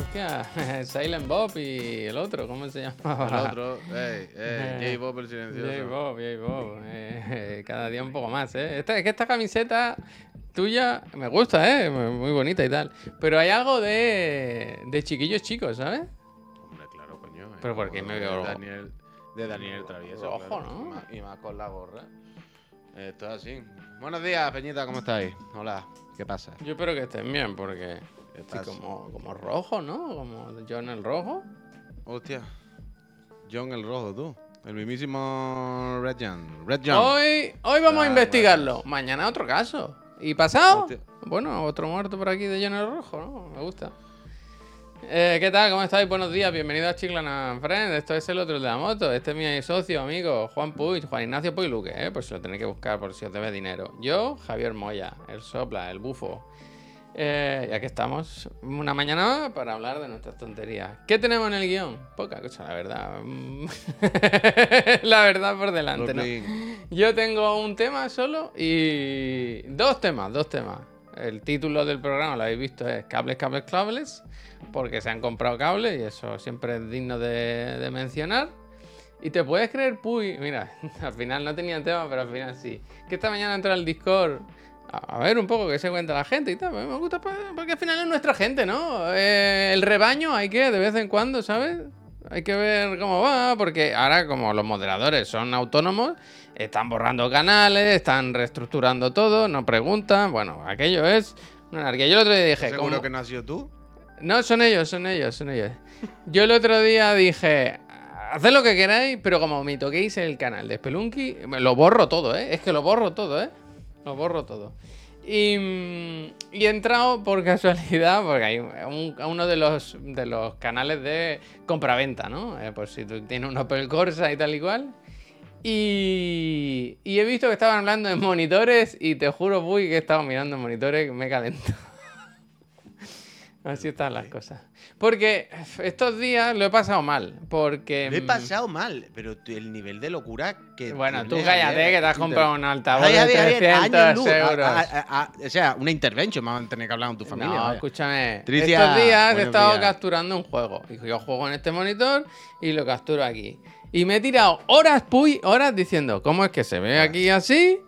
Hostia, Silent Bob y el otro, ¿cómo se llama? El otro, ey, ey, J Bob el silencioso. J Bob, J Bob. eh, cada día un poco más, ¿eh? Esta, es que esta camiseta tuya me gusta, ¿eh? Muy bonita y tal. Pero hay algo de, de chiquillos chicos, ¿sabes? Hombre, claro, coño. eh, Pero ¿por qué me de veo- Daniel, de Daniel Travieso. Rojo, claro, ¿no? Y más, y más con la gorra. Esto es así. Buenos días, Peñita, ¿cómo estáis? Hola, ¿qué pasa? Yo espero que estén bien, porque Estoy como, como rojo, ¿no? Como John el rojo. Hostia. John el Rojo, tú. El mismísimo Red John. Red John. Hoy, hoy vamos a Ah, investigarlo. Mañana otro caso. ¿Y pasado? Hostia. Bueno, otro muerto por aquí de John el rojo, ¿no? Me gusta. Eh, ¿Qué tal? ¿Cómo estáis? Buenos días, bienvenidos a Chiclana Friends. Esto es el otro de la moto. Este es mi socio, amigo, Juan Puig, Juan Ignacio Puig Luque, ¿eh? Si lo tenéis que buscar, por si os debe dinero. Yo, Javier Moya, el sopla, el bufo. Eh, y aquí estamos, una mañana más para hablar de nuestras tonterías. ¿Qué tenemos en el guion? Poca cosa, la verdad. la verdad por delante, ¿no? Yo tengo un tema solo y dos temas, dos temas. El título del programa, lo habéis visto, es Cables, Cables, Cables, porque se han comprado cables y eso siempre es digno de, de mencionar. Y te puedes creer, Puy, mira, al final no tenía tema, pero al final sí. Que esta mañana entró al Discord a, ver un poco qué se cuenta la gente y tal. Me gusta pa- porque al final es nuestra gente, ¿no? Eh, el rebaño hay que, de vez en cuando, ¿sabes? Hay que ver cómo va, porque ahora como los moderadores son autónomos, están borrando canales, están reestructurando todo, no preguntan. Bueno, aquello es una anarquía. Yo el otro día dije... ¿Seguro ¿cómo- que no has sido tú? no, son ellos, son ellos, son ellos. Yo el otro día dije, haced lo que queráis, pero como me toquéis el canal de Spelunky, lo borro todo, ¿eh? Es que lo borro todo, ¿eh? Lo borro todo. Y, mm, he entrado por casualidad, porque hay un- uno de los, de los canales de compraventa, ¿no? Eh, pues si tú tienes un Opel Corsa y tal y cual. Y, y he visto que estaban hablando de monitores y te juro, Puy, que he estado mirando monitores que me he calentado. Así están las cosas. Porque estos días lo he pasado mal. Porque. Lo he mm, pasado mal, pero el nivel de locura que. Bueno, tú cállate, que te has comprado un altavoz de Javier, Javier, 300 años luz. euros. A- a- a- o sea, una intervention, vamos a tener que hablar con tu familia. no, vaya. escúchame. Tricia, estos días he estado días. capturando un juego. Y yo juego en este monitor y lo capturo aquí. Y me he tirado horas, puy, horas diciendo, ¿cómo es que se ve aquí así?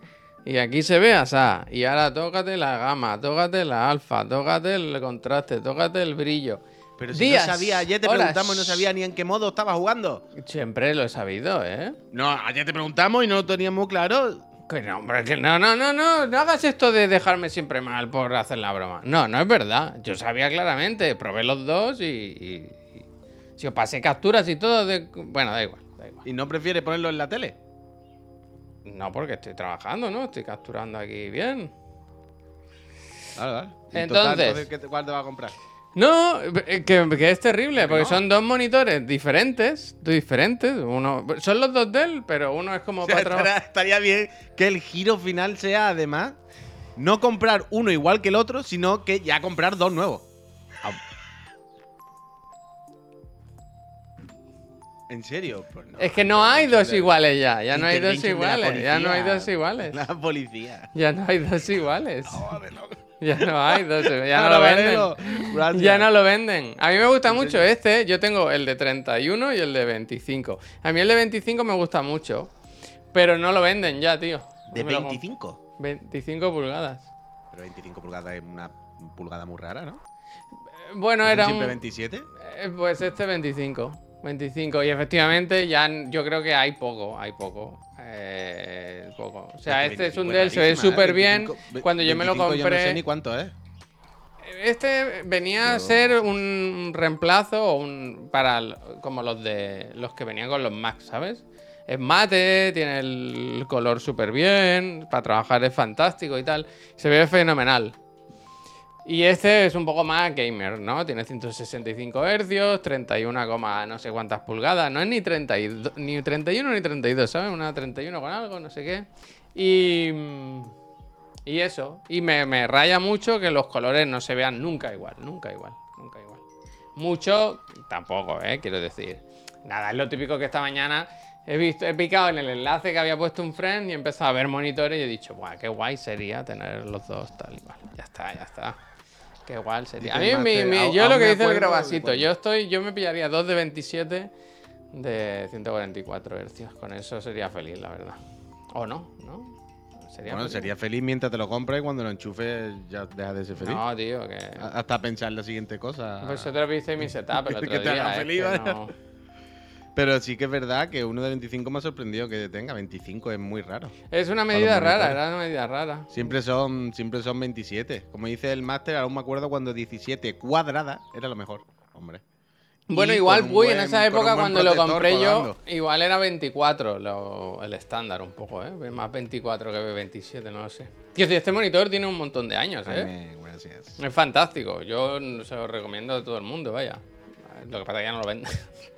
Y aquí se ve así. Y ahora tócate la gama, tócate la alfa, tócate el contraste, tócate el brillo. Pero si días, no sabía, ayer te horas. preguntamos y no sabía ni en qué modo estaba jugando. Siempre lo he sabido, ¿eh? No, ayer te preguntamos y no lo teníamos claro. Que no, hombre, que no, no, no, no, no hagas esto de dejarme siempre mal por hacer la broma. No, no es verdad. Yo sabía claramente, probé los dos y. y- y- si os pasé capturas y todo, de... bueno, da igual, da igual. ¿Y no prefieres ponerlo en la tele? No, porque estoy trabajando, ¿no? Estoy capturando aquí bien. Vale, vale. Y Entonces- ¿qué te- ¿cuál te vas a comprar? No, eh, que, que es terrible, porque no. son dos monitores diferentes, diferentes. Uno, son los dos de él, pero uno es como O sea, para estaría bien que el giro final sea, además, no comprar uno igual que el otro, sino que ya comprar dos nuevos. ¿En serio? Pues no. Es que no hay dos iguales ya, ya no hay dos iguales, ya no hay dos iguales. La policía. Ya no hay dos iguales. Ya no hay dos, ya no lo venden. Gracias. Ya no lo venden. A mí me gusta ¿En mucho este. Yo tengo el de 31 y el de 25. A mí el de 25 me gusta mucho. Pero no lo venden ya, tío. ¿De Me lo comp- 25? 25 pulgadas. Pero 25 pulgadas es una pulgada muy rara, ¿no? Bueno, ¿No era siempre un... 27? eh, Pues este 25. 25. Y efectivamente ya yo creo que hay poco. Hay poco. Eh, poco. O sea, este es un 25 Dell, se ve rarísima, ¿eh? súper bien. 25 Cuando yo me lo 25 Yo no sé compré... ni cuánto es. Este venía a ser un reemplazo o un para como los de los que venían con los Mac, ¿sabes? Es mate, tiene el color súper bien, para trabajar es fantástico y tal. Se ve fenomenal. Y este es un poco más gamer, ¿no? Tiene 165 Hz, 31, coma no sé cuántas pulgadas. No es ni, 32 ni 31 ni 32, ¿sabes? Una 31 con algo, no sé qué. Y... mm, y eso. Y me, me raya mucho que los colores no se vean nunca igual, nunca igual, nunca igual. Mucho, tampoco, ¿eh? Quiero decir. Nada, es lo típico que esta mañana he visto, he picado en el enlace que había puesto un friend y he empezado a ver monitores y he dicho, guau, qué guay sería tener los dos tal y cual. Ya está, ya está. Que igual sería. A mí, máster, mi- yo lo que me dice el cuando- yo estoy, yo me pillaría dos de 27 de 144 hercios. Con eso sería feliz, la verdad. O no, ¿no? Sería Bueno, feliz. sería feliz mientras te lo compras y cuando lo enchufes ya deja de ser feliz. No, tío, que. Hasta pensar la siguiente cosa. Vosotros visteis mi setup el Que te haga es feliz, que vaya. no- Pero sí que es verdad que uno de 25 me ha sorprendido que tenga. 25 es muy raro. Es una medida rara, era una medida rara. Siempre son, siempre son 27. Como dice el máster, aún me acuerdo cuando 17 cuadrada era lo mejor. Hombre. Bueno, Y igual, Puy, en esa época cuando lo compré yo, igual era 24 lo- el estándar un poco, ¿eh? Más 24 que 27, no lo sé. Tío, este monitor tiene un montón de años, ¿eh? Gracias. Es fantástico. Yo se lo recomiendo a todo el mundo, vaya. Lo que pasa es que ya no lo venden.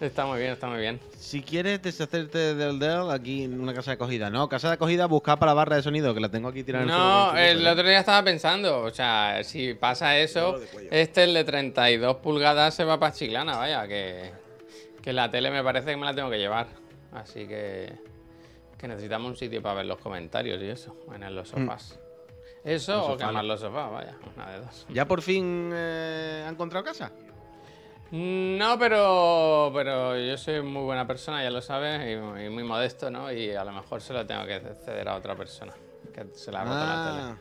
está muy bien, está muy bien. Si quieres deshacerte del Dell, aquí en una casa de acogida. No, casa de acogida, buscar para la barra de sonido, que la tengo aquí tirada en el suelo No, el otro día estaba pensando, o sea, si pasa eso, este el de 32 pulgadas se va para Chiclana, vaya, que, que la tele me parece que me la tengo que llevar. Así que, que necesitamos un sitio para ver los comentarios y eso, en los sofás. Eso o quemar ¿no? los sofás, vaya, una de dos. ¿Ya por fin eh, ha encontrado casa? No, pero, pero yo soy muy buena persona, ya lo sabes, y, y muy modesto, ¿no? Y a lo mejor se lo tengo que ceder a otra persona, que se la ha roto la tele. Ah,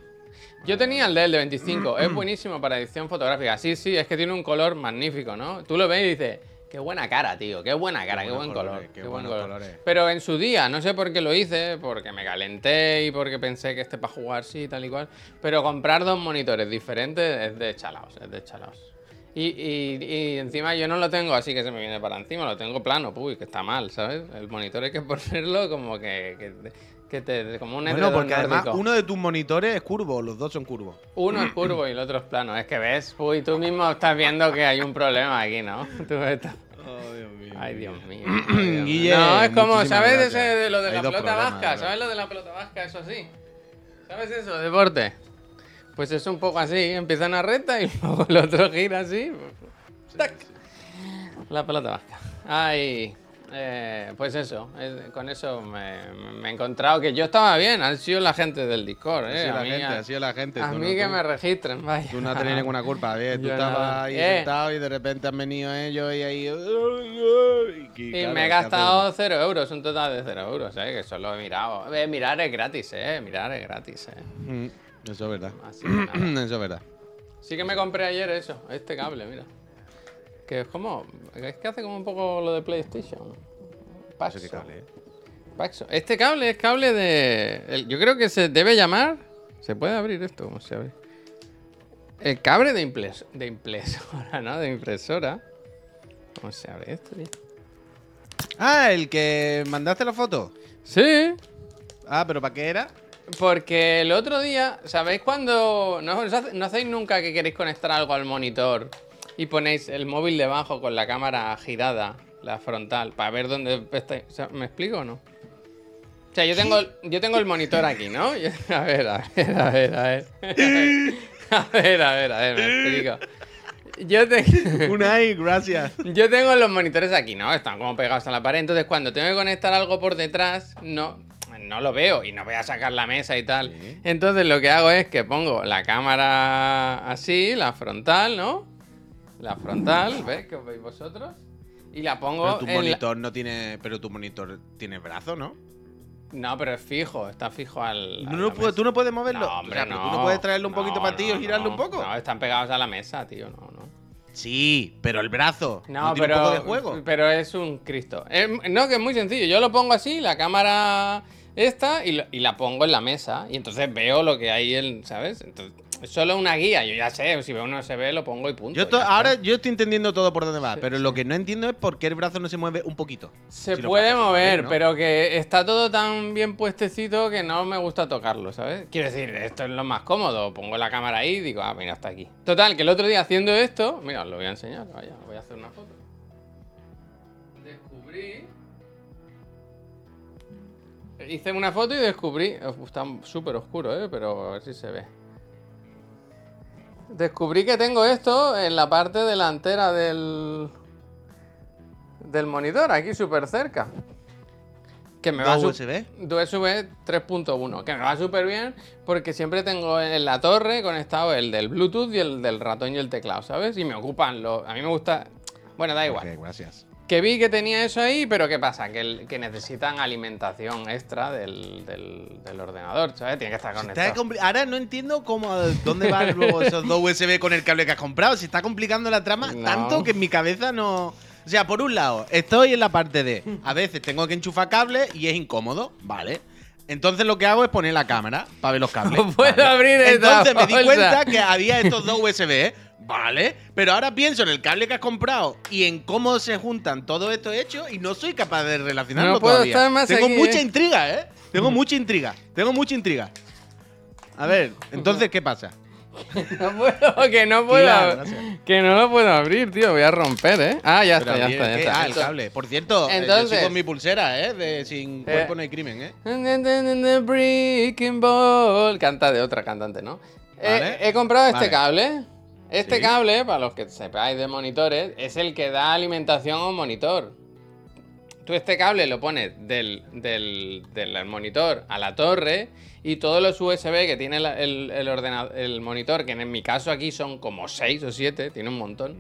Yo tenía el de él de 25, es buenísimo para edición fotográfica. Sí, sí, es que tiene un color magnífico, ¿no? Tú lo ves y dices, qué buena cara, tío, qué buena cara, qué, buen color. qué buen buenos color. colores. Pero en su día, no sé por qué lo hice, porque me calenté y porque pensé que este para jugar sí, tal y cual. Pero comprar dos monitores diferentes es de chalaos, es de chalaos. Y, y- y encima yo no lo tengo así que se me viene para encima, lo tengo plano, uy, que está mal, ¿sabes? El monitor hay que ponerlo como que, que, que te, como un Bueno, porque además nórdico. uno de tus monitores es curvo, los dos son curvos. Uno es curvo y el otro es plano. Es que ves, uy, tú mismo estás viendo que hay un problema aquí, ¿no? Tú ves esto. Oh, Dios mío. Ay, Dios mío. ay, Dios mío. Guille, no, es como, ¿sabes ese de lo de Hay la pelota vasca? ¿verdad? ¿Sabes lo de la pelota vasca? Eso sí. ¿Sabes eso? Deporte. Pues es un poco así, empieza una recta y luego el otro gira así. ¡Tac! La pelota vasca. Ay, eh, pues eso, eh, con eso me, me he encontrado que yo estaba bien, han sido la gente del Discord, Ha eh. sido a la mí, gente, ha sido la gente. a tú mí no- que tú- me registren, vaya. Tú no tenido ninguna culpa, bien. Tú Yo estabas nada. ahí Eh. sentado y de repente han venido ellos y ahí. Y, Y me he gastado 0 euros, un total de 0 euros, ¿eh? Que solo he mirado. Eh, mirar es gratis, ¿eh? Mirar es gratis, ¿eh? Mm, Eso es verdad. Así que. Eso es verdad. Sí que me compré ayer eso, este cable, mira. Que es como. Es que hace como un poco lo de PlayStation. Paxo. Eso qué cable, ¿eh? Paxo. Este cable es cable de. el- yo creo que se debe llamar. ¿Se puede abrir esto? ¿Cómo se abre? El cable de, de impresora, ¿no? De impresora. ¿Cómo se abre esto, tío? Ah, el que mandaste la foto. Sí. Ah, pero ¿para qué era? Porque el otro día, ¿sabéis cuando no, hacéis nunca que queréis conectar algo al monitor y ponéis el móvil debajo con la cámara girada, la frontal, para ver dónde estáis? O sea, ¿Me explico o no? O sea, yo tengo, el- yo tengo el monitor aquí, ¿no? Yo- a ver, a ver, a ver, a ver. A ver, a ver, a ver, me explico. Yo tengo... Unai, gracias. Yo tengo los monitores aquí, ¿no? Están como pegados a la pared. Entonces, cuando tengo que conectar algo por detrás, no, no lo veo y no voy a sacar la mesa y tal. Sí. Entonces, lo que hago es que pongo la cámara así, la frontal, ¿no? La frontal, ¿ves? Que os veis vosotros. Y la pongo Pero tu en la- monitor no tiene. Pero tu monitor tiene brazo, ¿no? No, pero es fijo, está fijo al. No puedo- mesa. ¿Tú no puedes moverlo? No, hombre, O sea, no. ¿Tú no puedes traerlo un poquito No, para ti no, girarlo no. un poco? No, están pegados a la mesa, tío, no, no. Sí, pero el brazo. No, tiene pero, un poco de juego. pero es un Cristo. Es- no, que es muy sencillo. Yo lo pongo así, la cámara esta, y, lo- y la pongo en la mesa. Y entonces veo lo que hay, en, ¿sabes? Entonces, es solo una guía. Yo ya sé, si veo uno se ve, lo pongo y punto. Yo está. ahora yo estoy entendiendo todo por dónde va, Sí, pero sí. lo que no entiendo es por qué el brazo no se mueve un poquito. Se Si puede mover, ¿no? pero que está todo tan bien puestecito que no me gusta tocarlo, ¿sabes? Quiero decir, esto es lo más cómodo. Pongo la cámara ahí y digo, ah, mira, hasta aquí. Total, que el otro día haciendo esto, mira, os lo voy a enseñar, vaya, voy a hacer una foto. Descubrí. Hice una foto y descubrí. Está súper oscuro, ¿eh? Pero a ver si se ve. Descubrí que tengo esto en la parte delantera del. del monitor, aquí súper cerca. Que me va ¿Dos su- USB? USB 3.1, que me va súper bien porque siempre tengo en la torre conectado el del Bluetooth y el del ratón y el teclado, ¿sabes? Y me ocupan los... A mí me gusta... Bueno, da igual. Ok, gracias. Que vi que tenía eso ahí, pero ¿qué pasa? Que, el- que necesitan alimentación extra del, del- del ordenador, ¿sabes? Tiene que estar conectado. Ahora no entiendo cómo dónde van luego esos dos USB con el cable que has comprado. Se está complicando la trama No. tanto que en mi cabeza no. O sea, por un lado, estoy en la parte de. A veces tengo que enchufar cables y es incómodo, ¿vale? Entonces lo que hago es poner la cámara para ver los cables. No puedo ¿vale? abrir esta Entonces me di bolsa. cuenta que había estos dos USB, ¿vale? Pero ahora pienso en el cable que has comprado y en cómo se juntan todo esto hecho y no soy capaz de relacionarlo No puedo todavía. estar más Tengo aquí, mucha ¿eh? intriga, ¿eh? Tengo mucha intriga. Tengo mucha intriga. A ver, entonces, ¿qué pasa? No puedo, que no puedo. Claro, gracias. que no lo puedo abrir, tío. Voy a romper, ¿eh? Ah, ya Pero está, ya está, ya. Ah, el cable. Por cierto, eh, yo Entonces- sigo con mi pulsera, ¿eh? De sin cuerpo no hay crimen, ¿eh? Breaking Ball. Canta de otra cantante, ¿no? Eh, Vale. he comprado este Vale. cable. Este Sí. cable, para los que sepáis de monitores, es el que da alimentación a un monitor. Tú este cable lo pones del, del, del monitor a la torre y todos los USB que tiene el, el, ordenador, el monitor, que en mi caso aquí son como 6 o 7, tiene un montón,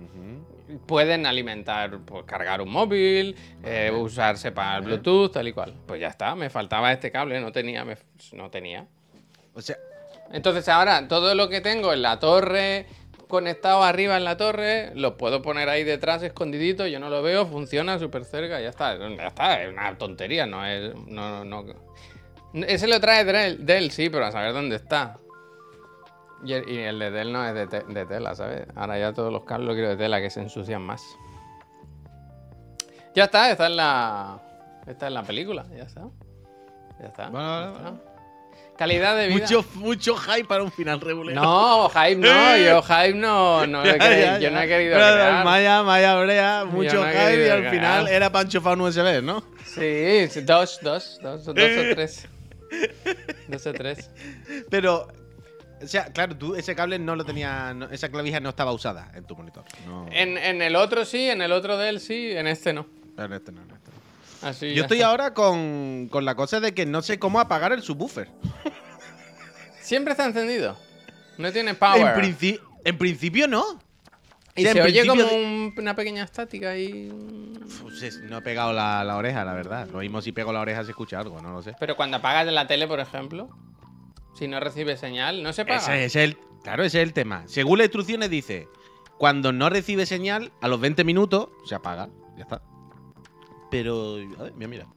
pueden alimentar, pues, cargar un móvil, eh, usarse para el Bluetooth, tal y cual. Pues ya está, me faltaba este cable, no tenía, me- no tenía. O sea, Entonces ahora todo lo que tengo en la torre, conectado arriba en la torre, lo puedo poner ahí detrás escondidito, yo no lo veo, funciona súper cerca, ya está, ya está, es una tontería, no es... No, no, no. Ese lo trae Dell, Dell, sí, pero a saber dónde está. Y el, y el de Dell no es de, te- de tela, ¿sabes? Ahora ya todos los cables lo quiero de tela, que se ensucian más. Ya está, esta es la... Esta es la película, ya está. Ya está. Bueno, ya está. Calidad de vida. mucho, mucho hype para un final regular. No, hype no, yo hype no, no he querido- yo no he querido crear. Maya, Maya Brea, mucho no hype y al final era para enchufar un USB, ¿no? Sí, dos, dos, dos, dos o tres. Dos o tres. Pero, o sea, claro, tú ese cable no lo tenía, no- esa clavija no estaba usada en tu monitor. No, En, en el otro sí, en el otro de él sí, en este no. pero en este no, no. Así Yo estoy está. ahora con, con la cosa de que no sé cómo apagar el subwoofer. Siempre está encendido. No tiene power. En, princi- en principio no. y se oye como principio de- un- una pequeña estática. Pues es- no he pegado la, la oreja, la verdad. Lo mismo si pego la oreja se escucha algo, no lo sé. Pero cuando apagas la tele, por ejemplo, si no recibe señal, no se apaga. Ese es el, claro, ese es el tema. Según las instrucciones dice, cuando no recibe señal, a los 20 minutos se apaga. Ya está. Pero, a ver, mira, mira.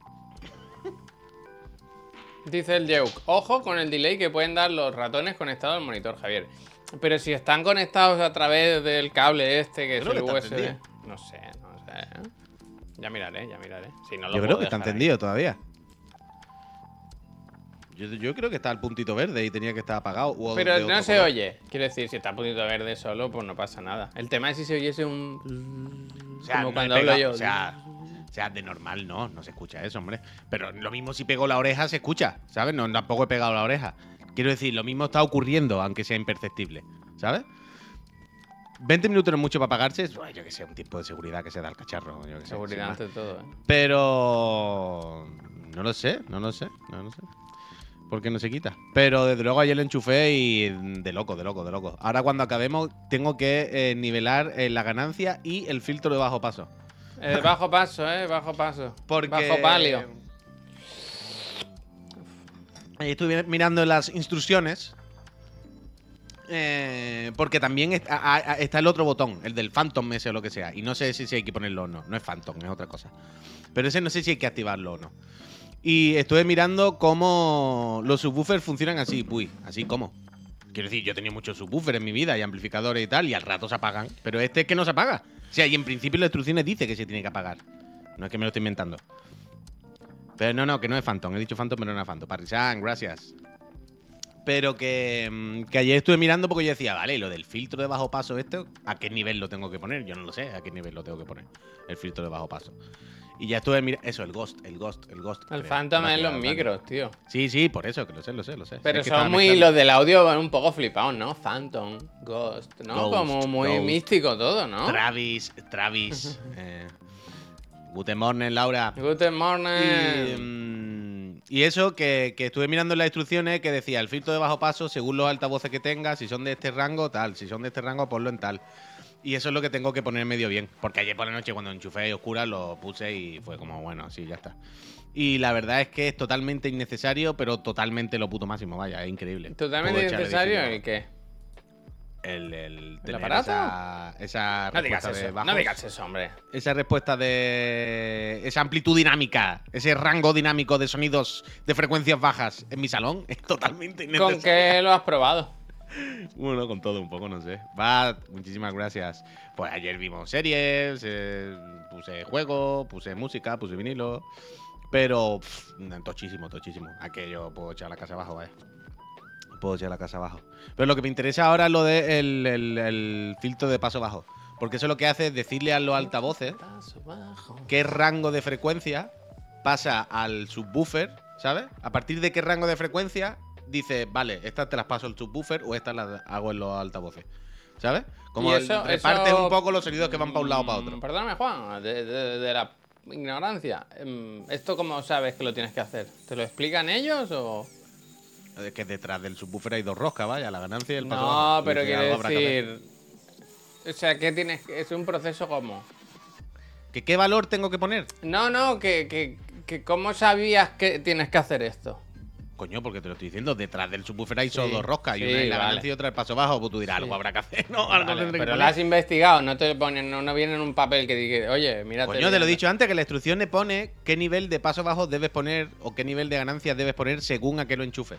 Dice el Yeuk, ojo con el delay que pueden dar los ratones conectados al monitor, Javier. Pero si están conectados a través del cable este, que es el que USB. No sé, no sé. Ya miraré, ya miraré. Si no lo Yo puedo creo que está encendido todavía. Yo, yo creo que está al puntito verde y tenía que estar apagado. Pero no se color. oye. Quiero decir, si está a puntito verde solo, pues no pasa nada. El tema es si se oyese un. O sea, como no cuando hablo yo. O sea, o sea, de normal no, no se escucha eso, hombre. Pero lo mismo si pego la oreja se escucha, ¿sabes? No, tampoco he pegado la oreja. Quiero decir, lo mismo está ocurriendo, aunque sea imperceptible, ¿sabes? 20 minutos no es mucho para bueno, yo que sé, un tiempo de seguridad que se da al cacharro. Yo que Seguridad ante todo, ¿eh? Pero. No lo sé, no lo sé, no lo sé. ¿Por qué no se quita? Pero desde luego ayer lo enchufé y de loco, de loco, de loco. Ahora cuando acabemos tengo que eh, nivelar eh, la ganancia y el filtro de bajo paso. Eh, bajo paso, ¿eh? Bajo paso. Porque. Bajo palio. Ahí estuve mirando las instrucciones. eh, porque también está, el otro botón, el del Phantom ese o lo que sea. Y no sé si, si hay que ponerlo o no. No es Phantom, es otra cosa. Pero ese no sé si hay que activarlo o no. Y estuve mirando cómo los subwoofers funcionan así, puy. Así como. Quiero decir, yo he tenido muchos subwoofers en mi vida y amplificadores y tal, y al rato se apagan. Pero este es que no se apaga. O sea, y en principio las instrucciones dice que se tiene que apagar. No es que me lo estoy inventando. Pero no, no, que no es Phantom. He dicho Phantom, pero no es Phantom. Parrisan, gracias. Pero que, mm, que ayer estuve mirando porque yo decía, vale, lo del filtro de bajo paso, este, ¿a qué nivel lo tengo que poner? Yo no lo sé, ¿a qué nivel lo tengo que poner? El filtro de bajo paso. Y ya estuve mirando. Eso, el Ghost, el Ghost, el Ghost. El creo. Phantom es los micros, tío. Sí, sí, por eso, que lo sé, lo sé, lo sé. Pero Sé son muy. mezclando. Los del audio van un poco flipados, ¿no? Phantom, Ghost, ¿no? Ghost, Como muy Ghost. místico todo, ¿no? Travis, Travis. eh, Guten Morning, Laura. Good Y, morning. mm, y eso que, que estuve mirando en las instrucciones que decía el filtro de bajo paso según los altavoces que tengas, si son de este rango, tal, si son de este rango, ponlo en tal. Y eso es lo que tengo que poner medio bien. Porque ayer por la noche cuando enchufé a oscura lo puse y fue como, bueno, sí, ya está. Y la verdad es que es totalmente innecesario, pero totalmente lo puto máximo, vaya, es increíble. Totalmente innecesario el qué. El, el, aparato? Esa, esa No digas respuesta de eso, bajos. no digas eso, hombre. esa respuesta de esa amplitud dinámica, ese rango dinámico de sonidos de frecuencias bajas en mi salón es totalmente ¿Con innecesario. qué lo has probado? Bueno, con todo un poco, no sé. Va, muchísimas gracias. Pues ayer vimos series, eh, puse juego, puse música, puse vinilo. Pero pff, tochísimo, tochísimo. Aquello puedo echar la casa abajo, vaya. Puedo echar la casa abajo. Pero lo que me interesa ahora es lo del el, el- filtro de paso bajo. Porque eso lo que hace es decirle a los altavoces qué rango de frecuencia pasa al subwoofer, ¿sabes? A partir de qué rango de frecuencia dice, vale, estas te las paso al subwoofer o estas las hago en los altavoces, ¿sabes? Como eso- repartes eso- un poco los sonidos que van para un lado o para Mm, otro. Perdóname, Juan, de, de- de la ignorancia. Em, ¿Esto cómo sabes que lo tienes que hacer? ¿Te lo explican ellos o...? Es que detrás del subwoofer hay dos roscas, vaya, la ganancia y el paso No, bajo. pero hacer. decir... O sea, ¿qué tienes que- Es un proceso como... ¿Que ¿Qué valor tengo que poner? No, no, que, que, que ¿cómo sabías que tienes que hacer esto? Coño, porque te lo estoy diciendo, detrás del subwoofer hay solo Sí, dos roscas, y una es la vale. ganancia y otra el paso bajo, pues tú dirás, algo habrá que hacer, ¿no? Algo Vale, tendré que pero lo has investigado, no te ponen, no, no viene en un papel que diga, oye, mira. Coño, te lo he dicho antes, que la instrucción le pone qué nivel de paso bajo debes poner o qué nivel de ganancias debes poner según a qué lo enchufes.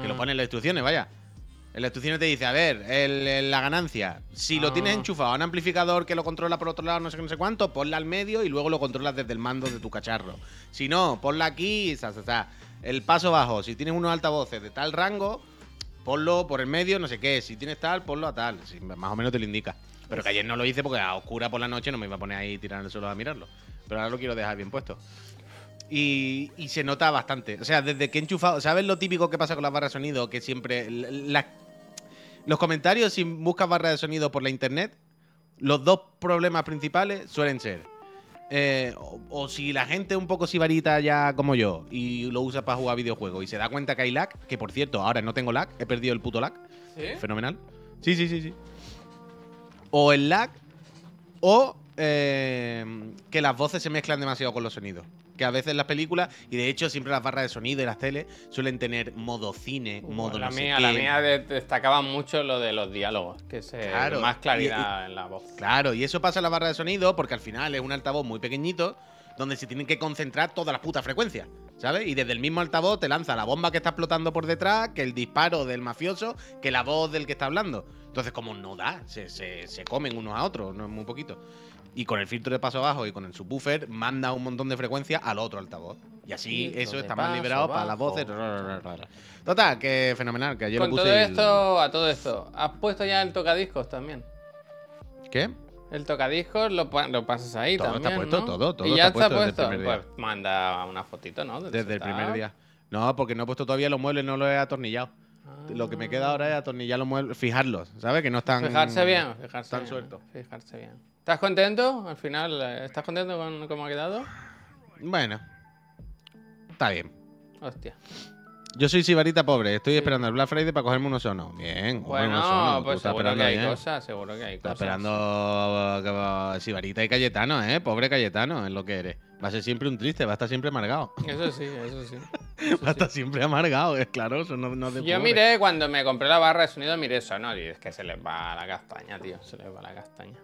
Que lo pone en las instrucciones, vaya. En las instrucciones te dice, a ver, el- el- la ganancia, si lo tienes Ah. enchufado a un amplificador que lo controla por otro lado, no sé qué, no sé cuánto, ponla al medio y luego lo controlas desde el mando de tu cacharro. Si no, ponla aquí, sa, sa, sa. El paso bajo, si tienes unos altavoces de tal rango, ponlo por el medio, no sé qué. Si tienes tal, ponlo a tal. Sí, más o menos te lo indica. Pero que ayer no lo hice porque a oscura por la noche no me iba a poner ahí tirando el suelo a mirarlo. Pero ahora lo quiero dejar bien puesto. Y, se nota bastante. O sea, desde que he enchufado. ¿Sabes lo típico que pasa con las barras de sonido? Que siempre. los comentarios, si buscas barras de sonido por la internet, los dos problemas principales suelen ser. Eh, o, o si la gente un poco sibarita ya como yo y lo usa para jugar videojuegos y se da cuenta que hay lag, que por cierto, ahora no tengo lag, he perdido el puto lag. ¿Sí? Fenomenal. Sí, sí, sí, sí. O el lag, o eh, que las voces se mezclan demasiado con los sonidos. Que a veces las películas, y de hecho siempre las barras de sonido y las teles, suelen tener modo cine, modo la no mía, la mía de- destacaba mucho lo de los diálogos, que se Claro, más y- claridad en la voz. Claro, y eso pasa en la barra de sonido porque al final es un altavoz muy pequeñito donde se tienen que concentrar todas las putas frecuencias, ¿sabes? Y desde el mismo altavoz te lanza la bomba que está explotando por detrás, que el disparo del mafioso, que la voz del que está hablando. Entonces, como no da, se, se- se comen unos a otros, no es muy poquito. Y con el filtro de paso bajo y con el subwoofer manda un montón de frecuencia al otro altavoz. Y así Filtro eso está más liberado para las voces. Total, que fenomenal, que ayer Con puse todo esto, a todo esto, ¿has puesto ya el tocadiscos también? ¿Qué? El tocadiscos lo, lo pasas ahí Todo está también, puesto, ¿no? todo, todo Y ya está está puesto desde puesto. Pues manda una fotito, ¿no? Del Desde el primer día. No, porque no he puesto todavía los muebles, no los he atornillado. Lo que me queda ahora es atornillar los muebles, fijarlos, ¿sabes? Que no están. Fijarse bien, fijarse Están bien. sueltos. Fijarse bien. ¿Estás contento? Al final, eh, ¿estás contento con cómo ha quedado? Bueno. Está bien. Hostia. Yo soy sibarita pobre, estoy esperando el Black Friday para cogerme unos sonos. Bien, Bueno, unos sonos, pues seguro que hay bien. cosas, seguro que hay Estás cosas. esperando Sibarita y Cayetano, ¿eh? Pobre Cayetano, es lo que eres. Va a ser siempre un triste, va a estar siempre amargado. Eso sí, eso sí. Va a estar siempre amargado, es claro, eso no, no Yo miré, cuando me compré la barra de sonido, miré sonor y es que se les va la castaña, tío. Se les va la castaña.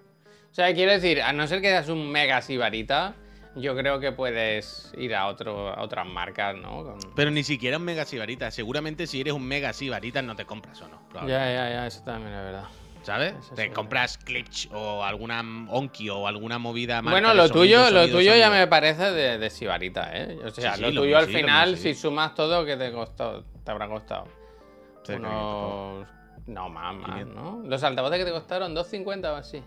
O sea, quiero decir, a no ser que seas un mega sibarita, yo creo que puedes ir a, otro, a otras marcas, ¿no? Con- Pero ni siquiera un mega sibarita. Seguramente si eres un mega sibarita no te compras o no. Ya, ya, ya, eso también es verdad. ¿Sabes? Eso Te sí. compras Klipsch o alguna Onki o alguna movida marca Bueno, lo sonido, tuyo, lo sonido, tuyo ya me parece de, de sibarita, ¿eh? O sea, Sí, sí, lo tuyo al final, si sumas todo, ¿qué te costó? Te habrá costado. Unos... No, más, más, 500. ¿no? Los altavoces que te costaron 2.50 o así.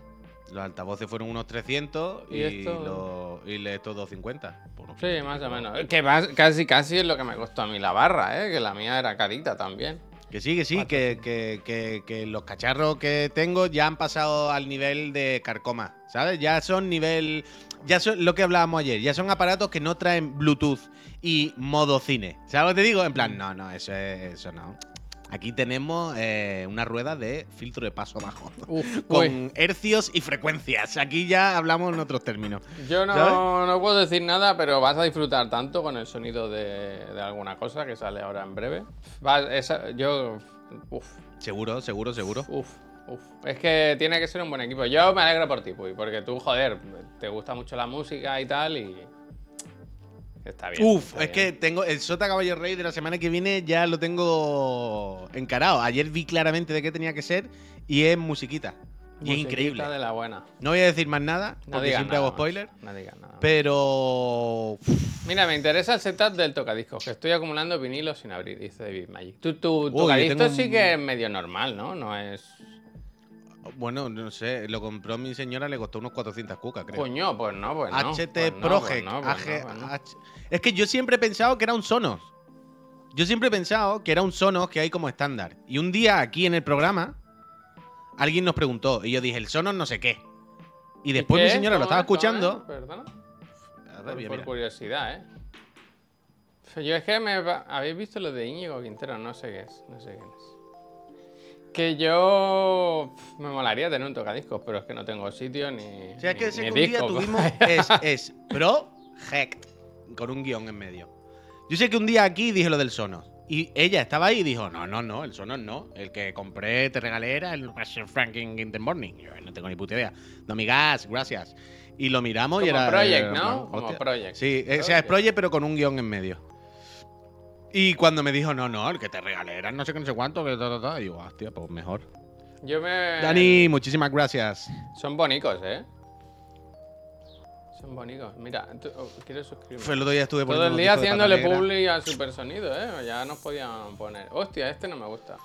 Los altavoces fueron unos 300 y, ¿Y esto? los- y le- estos 250. Por- Sí, más o menos. Que más- casi, casi es lo que me costó a mí la barra, ¿eh? Que la mía era carita también. Que sí, que sí, que, que, que, que los cacharros que tengo ya han pasado al nivel de carcoma, ¿sabes? Ya son nivel... ya son lo que hablábamos ayer, ya son aparatos que no traen Bluetooth y modo cine. ¿Sabes lo que te digo? En plan, no, no, eso es, eso no. Aquí tenemos eh, una rueda de filtro de paso bajo. Uf, uy. Con hercios y frecuencias. Aquí ya hablamos en otros términos. Yo no, no puedo decir nada, pero vas a disfrutar tanto con el sonido de, de alguna cosa que sale ahora en breve. Va- esa- yo. Uf, Seguro, seguro, seguro. uf, uf. Es que tiene que ser un buen equipo. Yo me alegro por ti, Puy, porque tú, joder, te gusta mucho la música y tal, y. Está bien. Uf, está es que tengo el Sota Caballo Rey de la semana que viene ya lo tengo encarado. Ayer vi claramente de qué tenía que ser y es musiquita. Y es increíble. de la buena. No voy a decir más nada, No porque siempre nada hago más, spoiler. No digas nada. más. Pero. Mira, me interesa el setup del tocadiscos, que estoy acumulando vinilos sin abrir, dice David Magic. Tu, tu tocadiscos sí un- que es medio normal, ¿no? No es. Bueno, no sé, lo compró mi señora, le costó unos 400 cucas, creo. Coño, pues no, pues no. HT pues no, Project. pues no, pues AG no, pues. H- Es que yo siempre he pensado que era un Sonos. Yo siempre he pensado que era un Sonos que hay como estándar. Y un día aquí en el programa, alguien nos preguntó, y yo dije, el Sonos no sé qué. Y después ¿Qué mi señora lo ¿Cómo estaba escuchando. Perdona. A ver, Por, mira, por mira. curiosidad, ¿eh? Yo es que me... ¿Habéis visto lo de Íñigo Quintero? No sé qué es. No sé quién es. Que yo... Me molaría tener un tocadiscos, pero es que no tengo sitio ni... O sea, es que ni- ese ni que un día disco, tuvimos es, es Project, con un guion en medio. Yo sé que un día aquí dije lo del Sonos. Y ella estaba ahí y dijo, no, no, no, el Sonos no. El que compré, te regalé era el Russian Franking in the Morning. Yo no tengo ni puta idea. No, mi gas, gracias. Y lo miramos y Como era... Project, era, ¿no? Como hostia. Project. Sí, o sea, es Project. Project pero con un guion en medio. Y cuando me dijo, no, no, el que te regalé era no sé qué, no sé cuánto, que ta, ta, ta", y digo, hostia, pues mejor. Yo me... Dani, muchísimas gracias. Son bonicos, ¿eh? Son bonicos. Mira, tú- oh, quiero suscribirme. Fue el otro día estuve Todo el día haciéndole publi al supersonido, ¿eh? Ya nos podían poner. Hostia, este no me gusta.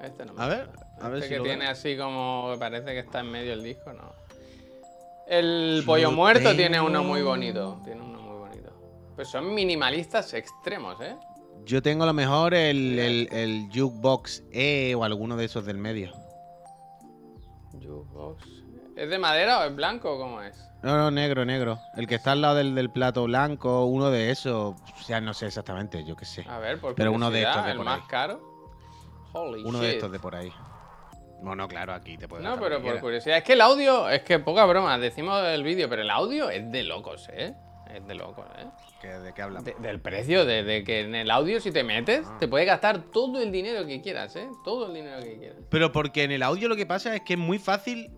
Este no me A ver, gusta. a ver Este si que tiene veo. así como. Parece que está en medio el disco, no. El Lo pollo muerto tiene uno muy bonito. Tiene uno muy bonito. Pues son minimalistas extremos, ¿eh? Yo tengo a lo mejor el, el, el Jukebox E o alguno de esos del medio. Jukebox. ¿Es de madera o es blanco o cómo es? No, no, negro, negro. El que está al lado del, del plato blanco, uno de esos. O sea, no sé exactamente, yo qué sé. A ver, por Pero uno de estos de el por más ahí. caro. Holy Uno shit. de estos de por ahí. Bueno, claro, aquí te puedes No, pero por curiosidad. Es que el audio, es que poca broma, decimos el vídeo, pero el audio es de locos, ¿eh? Es de locos, ¿eh? ¿Qué- ¿De qué hablamos? De- del precio, de, de que en el audio si te metes, Ah. te puedes gastar todo el dinero que quieras, ¿eh? Todo el dinero que quieras. Pero porque en el audio lo que pasa es que es muy fácil.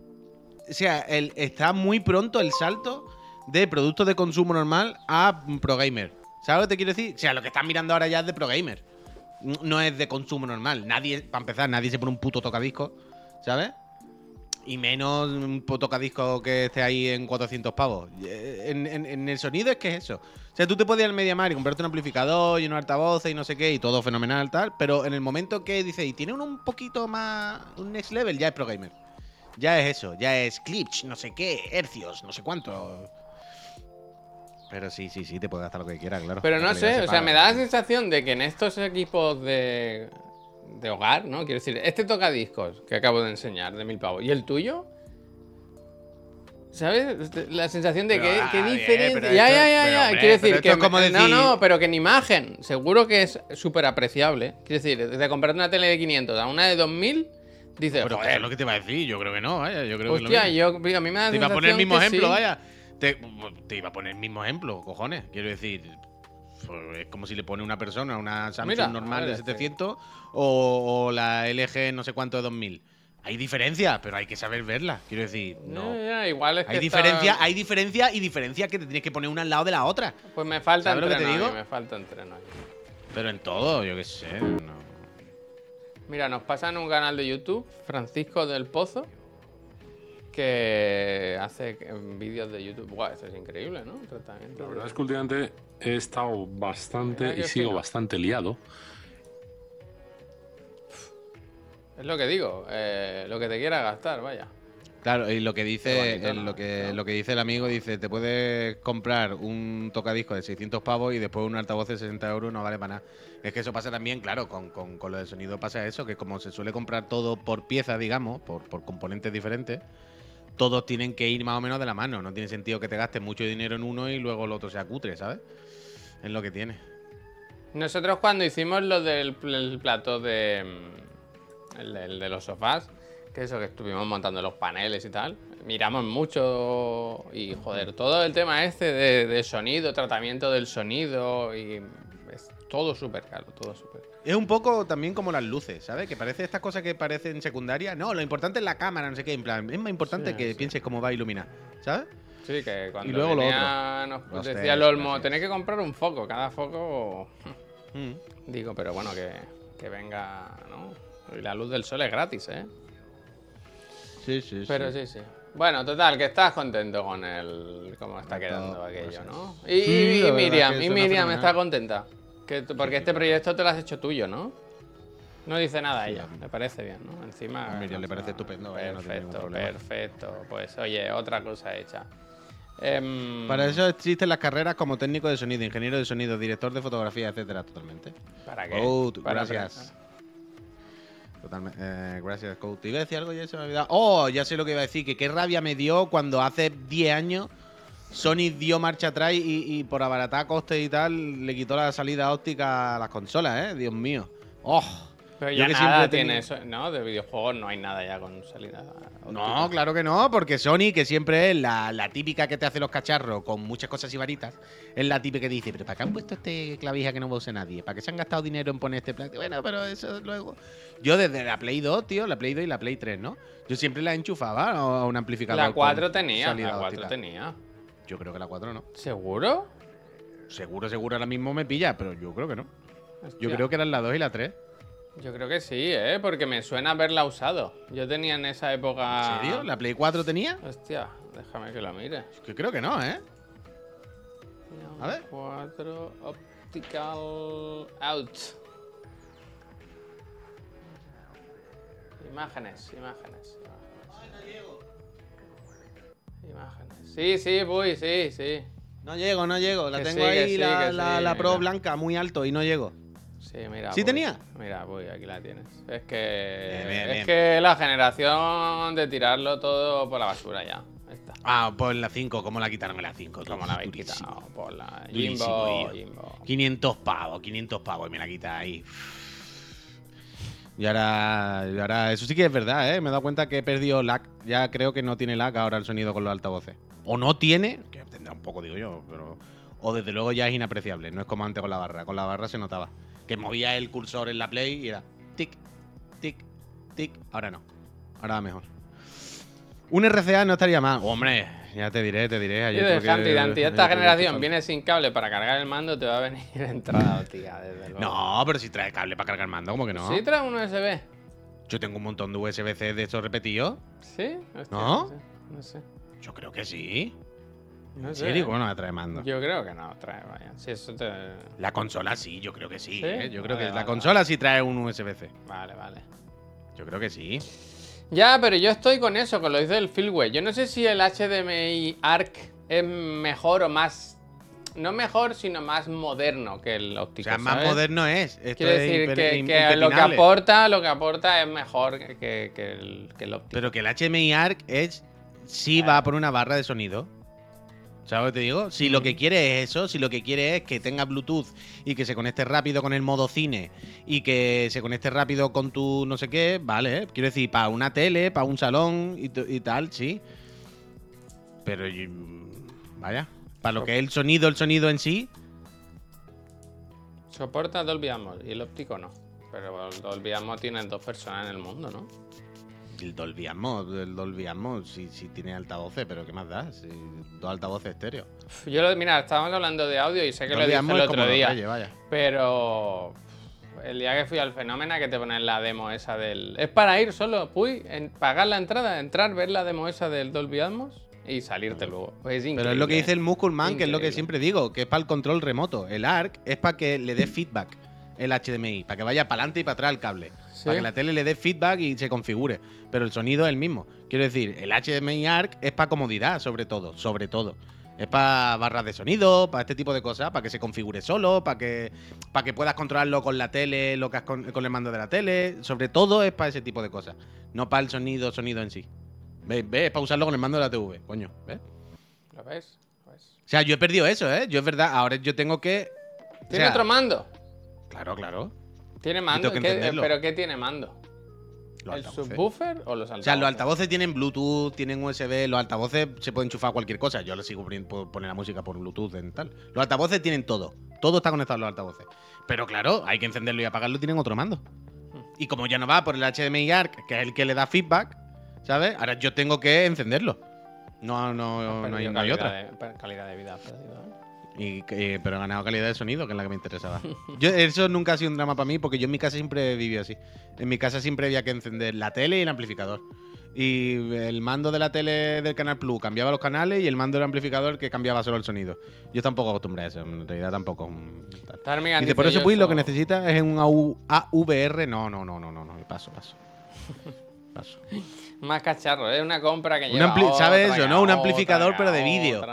O sea, el, está muy pronto el salto de productos de consumo normal a pro gamer. ¿Sabes lo que te quiero decir? O sea, lo que estás mirando ahora ya es de pro gamer. No es de consumo normal. Nadie, para empezar, nadie se pone un puto tocadisco, ¿sabes? Y menos un tocadisco que esté ahí en 400 pavos. Eh, En, en- en el sonido es que es eso. O sea, tú te podías ir al Mediamar y comprarte un amplificador y unos altavoces y no sé qué, y todo fenomenal, tal. Pero en el momento que dices, y tiene uno un poquito más. un next level, ya es pro gamer. Ya es eso, ya es clips, no sé qué, hercios, no sé cuánto. Pero sí, sí, sí, te puedes gastar lo que quieras, claro. Pero no sé, o sea, me da la sensación de que en estos equipos de, de hogar, ¿no? Quiero decir, este tocadiscos que acabo de enseñar de mil pavos, ¿y el tuyo? ¿Sabes? La sensación de que, ah, bien, diferencia. pero Ya, esto- ya, ya, ya. hombre, Quiero decir que. como decir- No, no, pero que en imagen, seguro que es súper apreciable. Quiero decir, de comprarte una tele de 500 a una de 2000, dices, Pero joder, es lo que te iba a decir, yo creo que no, vaya, yo creo que hostia, lo yo, a mí me da Te iba a poner el mismo que ejemplo, sí. vaya. Te, te iba a poner el mismo ejemplo, cojones. Quiero decir, es como si le pone una persona una Samsung Mira, normal de 700 o, o la LG no sé cuánto de 2000. Hay diferencias, pero hay que saber verlas. Quiero decir, no. Ya, ya, igual es que Hay está- diferencia, hay diferencia y diferencia que te tienes que poner una al lado de la otra. Pues me falta ¿Sabes lo que te digo? me falta entreno ahí. Pero en todo, yo qué sé. no. Mira, nos pasa en un canal de YouTube, Francisco del Pozo, que hace vídeos de YouTube. Buah, eso es increíble, ¿no? Tratamiento. La verdad es que últimamente he estado bastante y sigo bastante liado. Es lo que digo, eh, lo que te quiera gastar, vaya. Claro, y lo que dice bonito, el- ¿no? lo que ¿No? lo que dice el amigo dice, te puedes comprar un tocadisco de 600 pavos y después un altavoz de 60 euros no vale para nada. Es que eso pasa también, claro, con, con, con lo del sonido pasa eso, que como se suele comprar todo por pieza, digamos, por, por componentes diferentes, todos tienen que ir más o menos de la mano. No tiene sentido que te gastes mucho dinero en uno y luego el otro sea cutre, ¿sabes? Es lo que tiene. Nosotros cuando hicimos lo del pl- el plato de. mm, El, el de los sofás, que eso que estuvimos montando los paneles y tal, miramos mucho y joder, todo el tema este de, de sonido, tratamiento del sonido y. Todo súper caro, todo súper caro. Es un poco también como las luces, ¿sabes? Que parece estas cosas que parecen secundarias. No, lo importante es la cámara, no sé qué. En plan, es más importante Sí, que sí. pienses cómo va a iluminar, ¿sabes? Sí, que cuando luego lo nos Los decía el Olmo, tenéis que comprar un foco, cada foco. Mm. Digo, pero bueno, que, que venga, ¿no? Y la luz del sol es gratis, ¿eh? Sí, sí, Pero sí, sí. Bueno, total, que estás contento con el cómo está quedando aquello, pues, ¿no? Y, y- Sí, y Miriam, y Miriam fenomenal. está contenta. Que porque este proyecto te lo has hecho tuyo, ¿no? No dice nada ella, me parece bien, ¿no? Encima. A Miriam le parece estupendo, no ningún Perfecto, perfecto. Pues oye, otra cosa hecha. Em, Para eso existen las carreras como técnico de sonido, ingeniero de sonido, director de fotografía, etcétera, totalmente. ¿Para qué? Para gracias. Totalmente. eh, gracias, Code. ¿Te iba a decir algo ya se me ha olvidado? Oh, ya sé lo que iba a decir. Que qué rabia me dio cuando hace 10 años Sony dio marcha atrás y, y por abaratar costes y tal le quitó la salida óptica a las consolas, ¿eh? Dios mío. Oh. Pero Yo ya que nada tiene eso, ¿no? De videojuegos no hay nada ya con salida. No, óptica. claro que no, porque Sony, que siempre es la, la típica que te hace los cacharros con muchas cosas y varitas, es la típica que dice, pero ¿para qué han puesto este clavija que no va a usar nadie? ¿Para qué se han gastado dinero en poner este plástico? Bueno, pero eso luego... Yo desde la Play 2, tío, la Play 2 y la Play 3, ¿no? Yo siempre la enchufaba a un amplificador. La con 4 tenía, la 4 óptica. tenía. Yo creo que la 4 no. ¿Seguro? Seguro, seguro ahora mismo me pilla, pero yo creo que no. Yo Hostia. creo que eran la 2 y la 3. Yo creo que sí, ¿eh? Porque me suena haberla usado. Yo tenía en esa época... ¿En serio? ¿La Play 4 tenía? Hostia, déjame que la mire. Que creo que no, ¿eh? A ver. 4 Optical Out. Imágenes, imágenes. Imágenes. Sí, sí, voy, sí, sí. No llego, no llego. La Que tengo sí, ahí sí, la, que la- sí, la Pro blanca muy alto y no llego. Sí, mira. ¿Sí voy. tenía? Mira, voy, aquí la tienes. Es que. Bien, bien, es bien. que la generación de tirarlo todo por la basura ya. Está. Ah, pues la 5, ¿cómo la quitaron en la 5? Como la habéis quitado por la Jimbo. Jimbo. 500 pavos, 500 pavos y me la quita ahí. Y ahora, y ahora, eso sí que es verdad, ¿eh? Me he dado cuenta que he perdido lag. Ya creo que no tiene lag ahora el sonido con los altavoces. O no tiene, que tendrá un poco, digo yo, pero. O desde luego ya es inapreciable. No es como antes con la barra. Con la barra se notaba. Que movía el cursor en la play y era tic, tic, tic. Ahora no. Ahora va mejor. Un RCA no estaría mal. Hombre, ya te diré, te diré. Ayer de tuve que- ayer esta generación viene sin cable para cargar el mando, te va a venir entrada óptica, desde luego. No, pero si trae cable para cargar mando, ¿cómo que no? ¿Sí trae un USB? Yo tengo un montón de USB-C de estos repetidos. ¿Sí? Hostia, ¿No? sé, No sé. Yo creo que sí. No ¿En sé. serio? ¿Cómo no trae mando? Yo creo que no trae, vaya. Si eso te. La consola sí, yo creo que sí. ¿Sí? ¿eh? Yo creo Vale, que vale, la consola sí trae un USB-C. Vale, vale. Yo creo que sí. Ya, pero yo estoy con eso, con lo dice el Fieldway. Yo no sé si el HDMI ARC es mejor o más. No mejor, sino más moderno que el O óptico. sea, más moderno es. Esto Quiero es decir que, lo que aporta, lo que aporta es mejor que, el, que el óptico. Pero que el HMI ARC es. Sí va por una barra de sonido. ¿Sabes lo que te digo? Si lo Mm. que quiere es eso, si lo que quiere es que tenga Bluetooth y que se conecte rápido con el modo cine y que se conecte rápido con tu no sé qué, vale. Quiero decir, para una tele, para un salón y, tal, sí. Pero, vaya, para lo que es el sonido, el sonido en sí, Soporta Dolby Atmos y el óptico no. Pero Dolby Atmos tiene dos personas en el mundo, ¿no? El Dolby Atmos, el Dolby Atmos, sí, sí tiene altavoces, pero ¿qué más da? Si dos altavoces estéreo. Yo, lo- mira, estábamos hablando de audio y sé que lo dije Atmos el otro día. Reyes, vaya. Pero el día que fui al fenómeno que te ponen la demo esa del. Es para ir solo, puy, en, pagar la entrada, entrar, ver la demo esa del Dolby Atmos y salirte luego. Pues es Pero es lo que dice el Muscle Man, que es lo que siempre digo, que es para el control remoto. El ARC es para que le dé feedback el HDMI, para que vaya para adelante y para atrás el cable. Sí. Para que la tele le dé feedback y se configure. Pero el sonido es el mismo. Quiero decir, el HDMI ARC es para comodidad, sobre todo. Sobre todo. Es para barras de sonido, para este tipo de cosas, para que se configure solo, para que, para que puedas controlarlo con la tele, lo que has con, con el mando de la tele. Sobre todo es para ese tipo de cosas. No para el sonido, sonido en sí. ¿Ves? ¿Ves? Para usarlo con el mando de la TV, coño. ¿Ves? ¿Lo ves? ¿Lo ves? O sea, yo he perdido eso, ¿eh? Yo es verdad, ahora yo tengo que. o ¿Tiene sea, otro mando? Claro, claro. ¿Tiene mando? que ¿Qué- entenderlo. ¿Pero qué tiene mando? Los ¿El altavoces. subwoofer o los O altavoces? sea, los altavoces tienen Bluetooth, tienen USB, los altavoces se pueden enchufar a cualquier cosa. Yo le sigo poniendo poner la música por Bluetooth en tal. Los altavoces tienen todo. Todo está conectado a los altavoces. Pero claro, hay que encenderlo y apagarlo, tienen otro mando. Y como ya no va por el HDMI ARC, que es el que le da feedback, ¿sabes? Ahora yo tengo que encenderlo. No, no, Has no, hay, no otra. de- calidad de vida. perdido, ¿eh? Y, que- pero he ganado calidad de sonido, que es la que me interesaba. Yo, eso nunca ha sido un drama para mí, porque yo en mi casa siempre vivido así. En mi casa siempre había que encender la tele y el amplificador. Y el mando de la tele del Canal Plus cambiaba los canales y el mando del amplificador que cambiaba solo el sonido. Yo tampoco acostumbré a eso, en realidad tampoco. Tarmigan Dice, por dice, eso pues lo que necesitas es un AU AVR. No, no, no, no, no, no. Paso, paso. Paso. Más cacharro, es una compra que Un lleva ¿sabes eso, no? Un amplificador, pero de vídeo.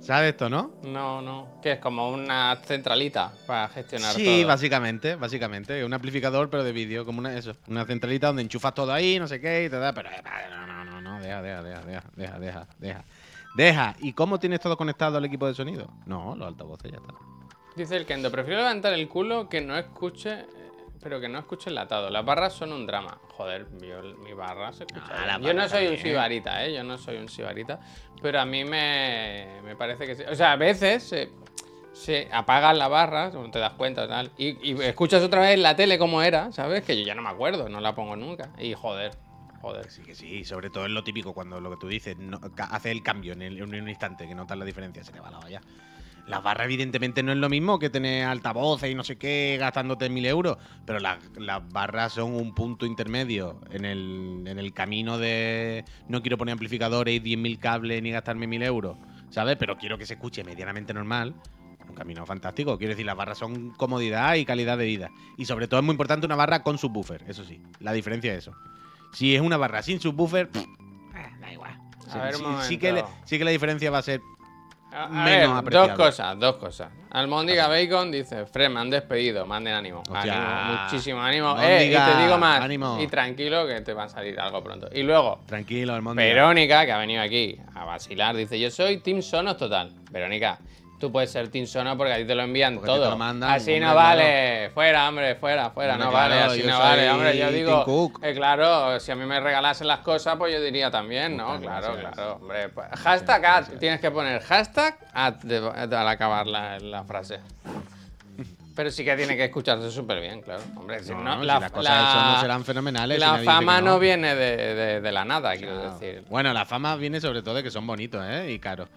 ¿Sabes esto, no? No, no. Que es como una centralita para gestionar Sí, todo. básicamente, básicamente. Un amplificador, pero de vídeo, como una, eso, una centralita donde enchufas todo ahí, no sé qué, y te da, pero eh, no, no, no, no, deja, deja, deja, deja, deja, deja, deja. Deja. ¿Y cómo tienes todo conectado al equipo de sonido? No, los altavoces ya están. Dice el Kendo, prefiero levantar el culo que no escuche, pero que no escuche enlatado. Las barras son un drama. Joder, yo- mi barra se escucha. Ah, la bien. yo no barra soy un también. sibarita, ¿eh? Yo no soy un sibarita. Pero a mí me, me parece que sí. O sea, a veces se, se apagan las barras, no te das cuenta tal, y, y escuchas otra vez la tele como era, ¿sabes? Que yo ya no me acuerdo, no la pongo nunca. Y joder, joder. Sí, que sí, sobre todo es lo típico cuando lo que tú dices, no, hace el cambio en, el- en un instante, que notas la diferencia, se te va la olla. Las barras, evidentemente, no es lo mismo que tener altavoces y no sé qué, gastándote mil euros, pero las, las barras son un punto intermedio en el, en el camino de no quiero poner amplificadores y 10.000 cables ni gastarme mil euros, ¿sabes? Pero quiero que se escuche medianamente normal. Un camino fantástico. Quiero decir, las barras son comodidad y calidad de vida. Y sobre todo es muy importante una barra con subwoofer, eso sí. La diferencia es eso. Si es una barra sin subwoofer, pff, eh, da igual. A Sí, ver, un sí- sí que sí que la diferencia va a ser A, a menos ver, dos cosas, dos cosas. Almóndiga Bacon dice, Fred, me han despedido, manden ánimo. Ánimo, muchísimo ánimo. Eh, y te digo más, ánimo. y tranquilo que te va a salir algo pronto. Y luego, tranquilo. Verónica, que ha venido aquí a vacilar, dice, yo soy Team Sonos total. Verónica, tú puedes ser Team Sonos porque a ti te lo envían Porque ti te todo. lo mandan, así hombre, no vale. Fuera, hombre, fuera, fuera, Hombre, no claro, vale, así no vale. Hombre, yo digo, eh, claro, si a mí me regalasen las cosas, pues yo diría también, ¿no? Muchas Claro, gracias. claro, hombre. pues, hashtag ad, gracias. tienes que poner hashtag ad de- al acabar la, la frase. Pero sí que tiene que escucharse súper bien, claro. Hombre, si No, no, si la, las cosas la- Sonos serán fenomenales. si la dice fama que no. viene de, de- de la nada, quiero Claro. decir. Bueno, la fama viene sobre todo de que son bonitos, ¿eh? Y caros.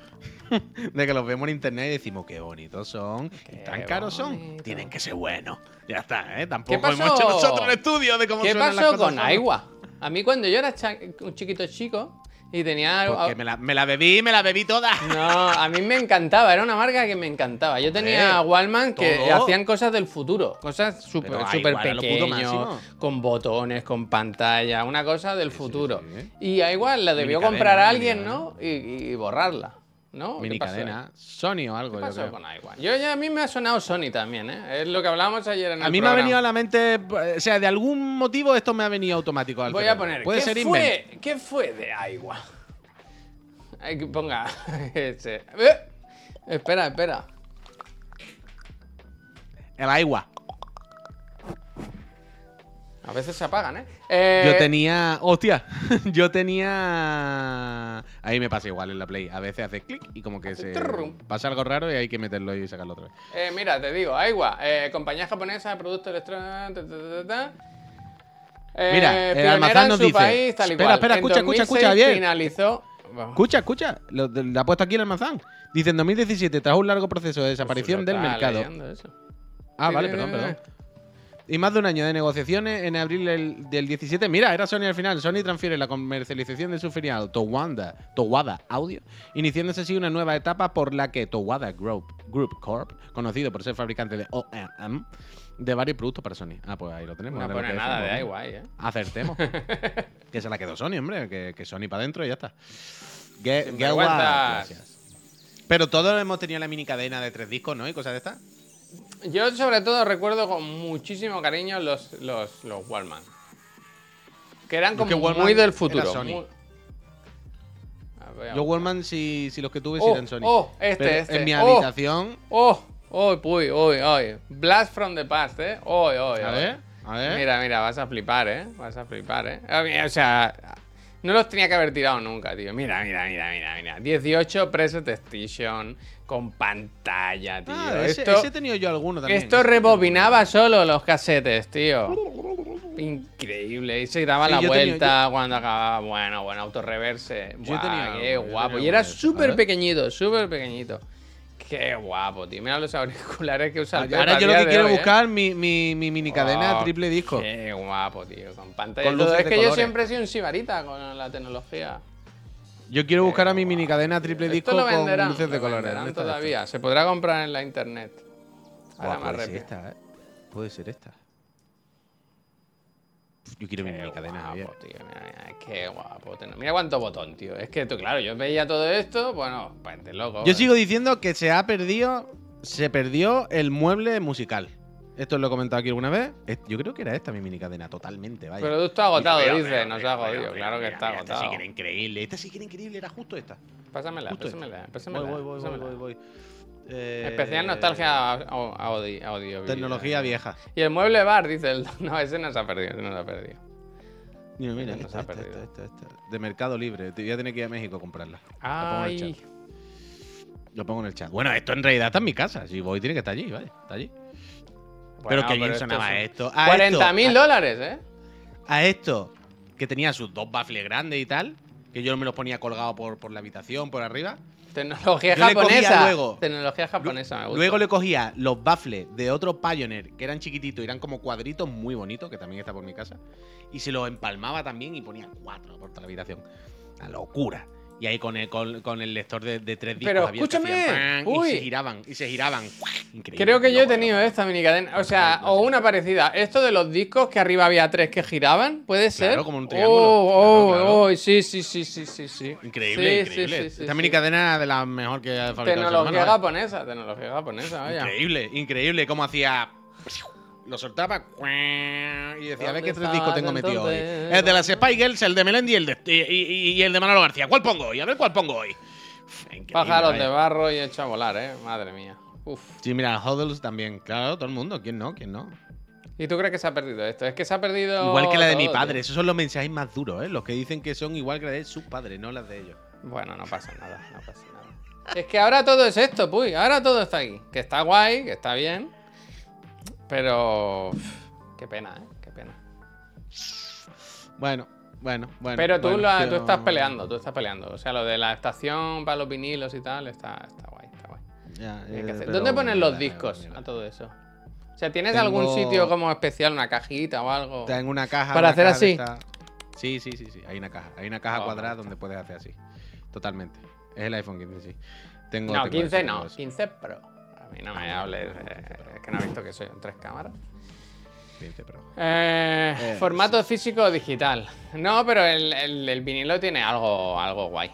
de que los vemos en internet y decimos qué bonitos son. y tan caros son. Tienen que ser buenos. Ya está, ¿eh? Tampoco hemos hecho nosotros el estudio de cómo ¿Qué suenan las pasó cosas con. Aiwa? A mí cuando yo era un chiquito chico y tenía... Porque me la, me la bebí, me la bebí toda. No, a mí me encantaba, era una marca que me encantaba. Yo tenía Hombre, Wallman que todo. hacían cosas del futuro, cosas súper pequeños, máximo. con botones, con pantalla, una cosa del futuro. sí. Y a igual la debió comprar a alguien. ¿no? Y, y borrarla, ¿no? ¿Qué Mini cadena. Sony o algo, ¿Qué yo creo. con? Yo ya a mí me ha sonado Sony también, ¿eh? Es lo que hablábamos ayer en el A mí me ha venido a la mente, o sea, de algún motivo esto me ha venido automático. al Voy a poner. Puede ¿qué ser fue. ¿Qué fue de Aiwa? Hay que ponga ese. Eh, Espera, espera. El agua. A veces se apagan, ¿eh? Eh, Yo tenía. Hostia, yo tenía. Ahí me pasa igual en la Play. A veces hace clic y como que se. Pasa algo raro y hay que meterlo y sacarlo otra vez. eh, mira, te digo, Aiwa, eh, compañía japonesa de productos electrónicos. ta, ta, ta, ta. Eh, Mira, el Almazán nos dice- país, tal Espera, espera, escucha, escucha, 2006 escucha, bien. Finalizó. Escucha, escucha. Lo, le ha puesto aquí el almazán. Dice en 2017, tras un largo proceso de desaparición del mercado. eso. Ah, Sí, vale, perdón, perdón. Y más de un año de negociaciones, en abril del, del 17. Mira, era Sony al final. Sony transfiere la comercialización de su filial Towanda, Towada Audio, iniciándose así una nueva etapa por la que Towada Group, Group Corp, conocido por ser fabricante de OEM, de varios productos para Sony. Ah, pues ahí lo tenemos. No pone nada de ahí, ¿eh? Acertemos. que se la quedó Sony, hombre. Que, que Sony para adentro y ya está. Ge- Sin Gewa, vergüenzas. gracias. Pero todos hemos tenido la mini cadena de tres discos, ¿no? Y cosas de estas. Yo sobre todo recuerdo con muchísimo cariño los, los, los Wallman. Que eran como muy del futuro. Sony. muy- a Yo. Wallman, si, si los que tuve, sí Oh, eran Sony. oh, este, Pero este. En mi Oh. habitación. Oh, oh, uy, uy, uy. Blast from the past, ¿eh? Uy, uy, A uy. ver, a ver. Mira, mira, vas a flipar, ¿eh? Vas a flipar, ¿eh? A O sea, no los tenía que haber tirado nunca, tío. Mira, mira, mira, mira, mira. 18 preset station con pantalla, tío. Ah, ese, esto ese he tenido yo alguno también. esto rebobinaba solo los casetes, tío. Increíble. Y se daba Sí, la tenía- vuelta cuando acababa. Bueno, bueno, autorreverse. Yo Buah, tenía qué algo, yo guapo. tenía Y era súper pequeñito, súper pequeñito. Qué guapo, tío. Mira los auriculares que usa Pepa Ahora a yo lo que quiero hoy, ¿eh? buscar mi, mi, mi mini cadena Oh, triple disco. Qué guapo, tío. Con pantalla. Con luces Es de que yo siempre he sido un sibarita con la tecnología. Yo quiero buscar a mi mini cadena triple disco Esto lo con luces de lo colores. venderán ¿Dónde está todavía. Se podrá comprar en la internet. Ahora me puede ser esta, ¿eh? Puede ser esta. Yo quiero mi Qué mini cadena, Javier. guapo, tío. Mira, mira, qué guapo. Mira cuánto botón, tío. Es que tú, claro, yo veía todo esto, bueno, pues de loco. Yo eh. sigo diciendo que se ha perdido. Se perdió el mueble musical. Esto lo he comentado aquí alguna vez. Yo creo que era esta mi mini cadena, totalmente, vaya. Producto agotado, Mira, dice. mira, Nos mira, ha jodido. Claro que mira, está mira, Esta sí agotado. que era increíble. Esta sí que era increíble, era justo esta. Pásamela, Justo pásamela, esta. pásamela. Voy, voy, voy, voy, voy. Eh, Especial nostalgia audi- audio. Tecnología vieja. Y el mueble bar, dice el. No, ese no se ha perdido, ese no se ha perdido. Mira, mira, esta, esta, esta. De Mercado Libre. Te- Voy a tener que ir a México a comprarla. La pongo en el Ay. chat. Lo pongo en el chat. Bueno, esto en realidad está en mi casa. Si voy, tiene que estar allí, ¿vale? Está allí. pero Bueno, que bien sonaba son esto. A 40 mil esto, dólares, ¿eh? a, a esto, que tenía sus dos baffles grandes y tal, que yo me los ponía colgados por, por la habitación, por arriba. Tecnología Yo le cogía japonesa. luego- Tecnología japonesa, me gusta. Luego le cogía los baffles de otros Pioneer, que eran chiquititos eran como cuadritos muy bonitos, que también está por mi casa, y se los empalmaba también y ponía cuatro por toda la habitación. Una locura. Y ahí con el, con, con el lector de, de tres discos Pero escúchame, hacían uy. y se giraban, y se giraban. Increíble. Creo que yo he tenido loco. esta mini cadena. O sea, o una parecida. Esto de los discos que arriba había tres que giraban, ¿puede ser? Claro, como un triángulo. Oh, oh, Claro, claro. oh, sí, sí, sí, sí, sí, sí. Increíble, Sí, increíble. sí, sí, Esta sí. mini cadena de la mejor que ha fabricado Tecnología japonesa, tecnología japonesa, vaya. Increíble, increíble. Cómo hacía. Lo soltaba y decía, a ver qué ¿Dónde tres discos tengo metido hoy. El de las Spy Girls, el de Melendi y el de, y, y- y el de Manolo García. ¿Cuál pongo hoy? A ver cuál pongo hoy. Increíble, Pájaros vaya. de barro y hecho a volar, eh. Madre mía. Uf. Sí, mira, Huddles también. Claro, todo el mundo. ¿Quién no? ¿Quién no? ¿Y tú crees que se ha perdido esto? Es que se ha perdido. Igual que la de mi todo, padre. tío. Esos son los mensajes más duros, ¿eh? Los que dicen que son igual que la de sus padres, no las de ellos. Bueno, no pasa nada, no pasa nada. Es que ahora todo es esto, puy. Ahora todo está aquí. Que está guay, que está bien. Pero. Qué pena, eh. Qué pena. Bueno, bueno, bueno. Pero tú, bueno, la- tío. tú estás peleando, tú estás peleando. O sea, lo de la estación para los vinilos y tal, está, está guay, está guay. Ya, Hay que eh, pero ¿Dónde ponen los discos a todo eso? O sea, ¿tienes Tengo- algún sitio como especial, una cajita o algo? Está en una caja. Para una hacer caja así. esta- Sí, sí, sí, sí. Hay una caja. Hay una caja Oh, cuadrada donde puedes hacer así. Totalmente. Es el iPhone 15, sí. Tengo, No, tengo 15 eso, no, tengo eso. 15 Pro. A mí no me hables, eh, es que no has visto que soy en tres cámaras. 15 Pro. Eh, Eh, formato físico o digital. No, pero el, el- el vinilo tiene algo, algo guay.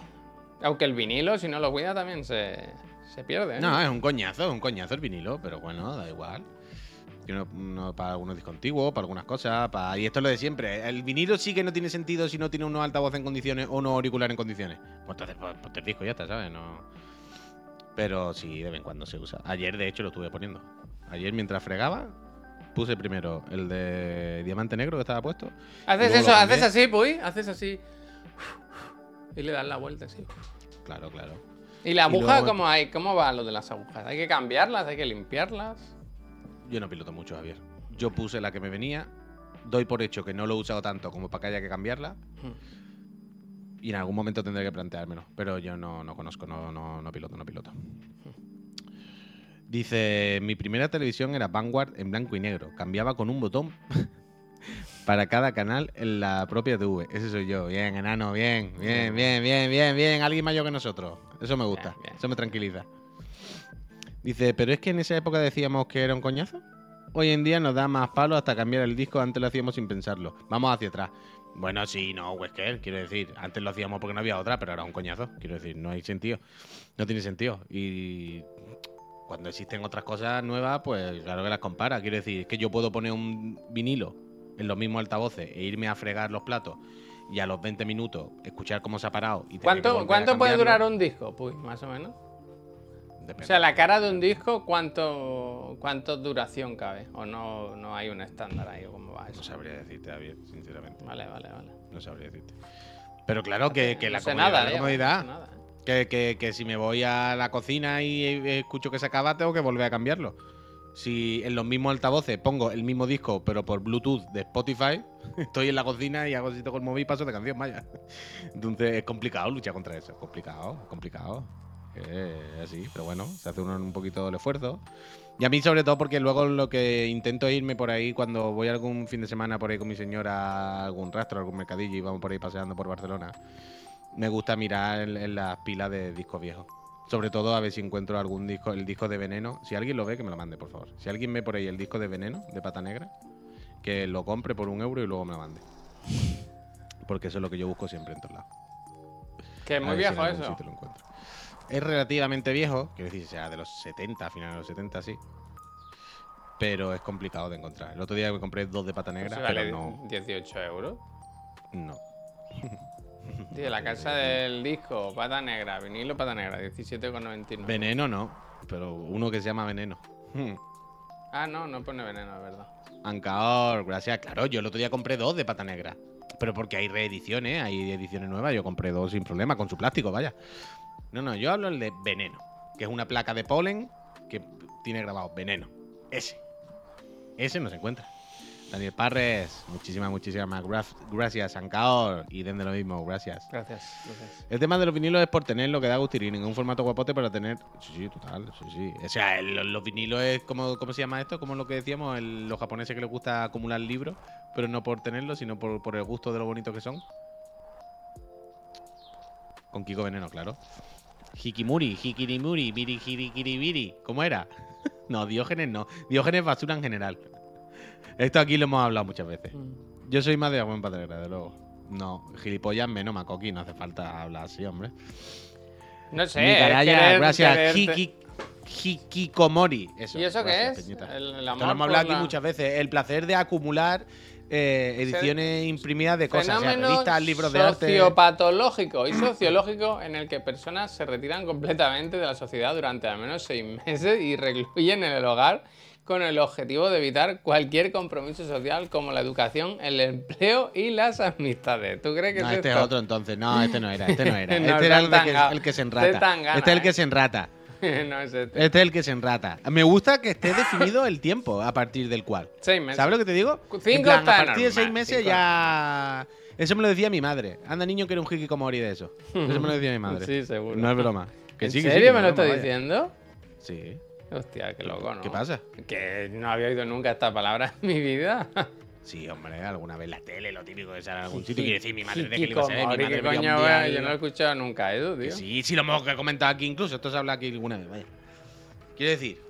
Aunque el vinilo, si no lo cuida, también se, se pierde. ¿eh? No, es un coñazo, es un coñazo el vinilo, pero bueno, da igual. Para algunos discontiguos, para algunas cosas, para... y esto es lo de siempre. El vinilo sí que no tiene sentido si no tiene unos altavoces en condiciones o unos auriculares en condiciones. Pues entonces, pues, ponte el disco ya está, ¿sabes? No... Pero sí, de vez en cuando se usa. Ayer, de hecho, lo estuve poniendo. Ayer, mientras fregaba, puse primero el de diamante negro que estaba puesto. Haces eso, haces así, puy, haces así. Y le das la vuelta así. Claro, claro. ¿Y la Y aguja luego- cómo hay? ¿Cómo va lo de las agujas? ¿Hay que cambiarlas? ¿Hay que limpiarlas? Yo no piloto mucho, Javier. Yo puse la que me venía. Doy por hecho que no lo he usado tanto como para que haya que cambiarla. Hmm. Y en algún momento tendré que planteármelo. Pero yo no, no conozco, no, no, no piloto, no piloto. Dice, mi primera televisión era Vanguard en blanco y negro. Cambiaba con un botón para cada canal en la propia TV. Ese soy yo. Bien, enano, bien, bien, bien, bien, bien, bien. Alguien mayor que nosotros. Eso me gusta. Bien, bien. Eso me tranquiliza. Dice, pero es que en esa época decíamos que era un coñazo. Hoy en día nos da más palo hasta cambiar el disco. Antes lo hacíamos sin pensarlo. Vamos hacia atrás. Bueno, sí, no, Wesker, quiero decir. Antes lo hacíamos porque no había otra, pero ahora es un coñazo. Quiero decir, no hay sentido. No tiene sentido. Y cuando existen otras cosas nuevas, pues claro que las compara. Quiero decir, es que yo puedo poner un vinilo en los mismos altavoces e irme a fregar los platos y a los 20 minutos escuchar cómo se ha parado y ¿Cuánto, ¿cuánto puede durar un disco? Pues más o menos. Depende. O sea, la cara de un disco, ¿cuánto, cuánto duración cabe? ¿O no, no hay un estándar ahí? ¿O cómo va No eso? sabría decirte, Javier, sinceramente. Vale, vale, vale. No sabría decirte. Pero claro que, que No la comodidad, nada, la Diego, comodidad, no sé nada. que, que- que si me voy a la cocina y eh, escucho que se acaba, tengo que volver a cambiarlo. Si en los mismos altavoces pongo el mismo disco, pero por Bluetooth de Spotify, estoy en la cocina y hago así con el móvil y paso de canción, vaya. Entonces es complicado luchar contra eso. Es complicado, complicado. Es así, pero bueno, se hace uno un poquito el esfuerzo. Y a mí sobre todo porque luego lo que intento es irme por ahí cuando voy algún fin de semana por ahí con mi señora a algún rastro, a algún mercadillo y vamos por ahí paseando por Barcelona. Me gusta mirar en, en las pilas de discos viejos. Sobre todo a ver si encuentro algún disco, el disco de Veneno. Si alguien lo ve, que me lo mande, por favor. Si alguien ve por ahí el disco de Veneno, de Pata Negra, que lo compre por un euro y luego me lo mande. Porque eso es lo que yo busco siempre en todos lados. Que es muy si viejo algún eso. lo encuentro. Es relativamente viejo, quiero decir, sea de los 70, a finales de los 70, sí. Pero es complicado de encontrar. El otro día me compré dos de pata negra, Eso vale pero no. 18 euros. No. Tío, la casa del disco, pata negra, vinilo, pata negra, 17,99. Veneno no, pero uno que se llama Veneno. Hmm. Ah, no, no pone veneno, es verdad. Ancaor, gracias. Claro, yo el otro día compré dos de pata negra. Pero porque hay reediciones, hay ediciones nuevas. Yo compré dos sin problema, con su plástico, vaya. No, no, yo hablo el de veneno, que es una placa de polen que tiene grabado veneno. Ese. Ese no se encuentra. Daniel Parres, muchísimas, muchísimas gra- gracias. Ancaor, y den de lo mismo, gracias. Gracias, gracias. El tema de los vinilos es por tener lo que da gustirín en un formato guapote para tener. Sí, sí, total, sí, sí. O sea, el- los vinilos es como. ¿Cómo se llama esto? Como lo que decíamos, el- los japoneses que les gusta acumular libros, pero no por tenerlos, sino por, por el gusto de lo bonitos que son. Con Kiko Veneno, claro. Hikimuri, Hikirimuri, Biri, Hirikiribiri. ¿Cómo era? no, Diógenes no. Diógenes basura en general. Esto aquí lo hemos hablado muchas veces. Mm. Yo soy más de buen padre, de luego. No, gilipollas menos Makoki, no hace falta hablar así, hombre. No sé. Querer- gracias. Hiki, Hikikomori. Eso, ¿Y eso qué es? El, el Esto amor lo hemos hablado aquí la- muchas veces. El placer de acumular eh, ediciones imprimidas de cosas, o sea, Fenómeno revistas, libros de arte. sociopatológico y sociológico en el que personas se retiran completamente de la sociedad durante al menos seis meses y recluyen en el hogar con el objetivo de evitar cualquier compromiso social como la educación, el empleo y las amistades. ¿Tú crees que No, es este es otro entonces. No, este no era. Este no era. No, este era el, que, tanga- el que se enrata. este es el ¿eh? que se enrata. no es este. Este es el que se enrata. Me gusta que esté definido el tiempo a partir del cual. Seis meses. ¿Sabes lo que te digo? Cinco plan, a partir de normal, seis meses cinco ya. Eso me lo decía mi madre. Anda, niño, que era un hikikomori de eso. Eso me lo decía mi madre. Sí, seguro. No es broma. Que ¿En sí, que sí, serio que me lo estás diciendo? Sí. Hostia, qué loco, ¿no? ¿Qué pasa? Que no había oído nunca esta palabra en mi vida. Sí, hombre, alguna vez la tele, lo típico de sale en algún sitio. Quiere decir, mi madre de que le a. Mi madre ¿qué veía un coño, y- Yo no he escuchado nunca eso, tío. Que sí, sí lo hemos comentado aquí incluso. Esto se habla aquí alguna vez, vaya. Quiero decir,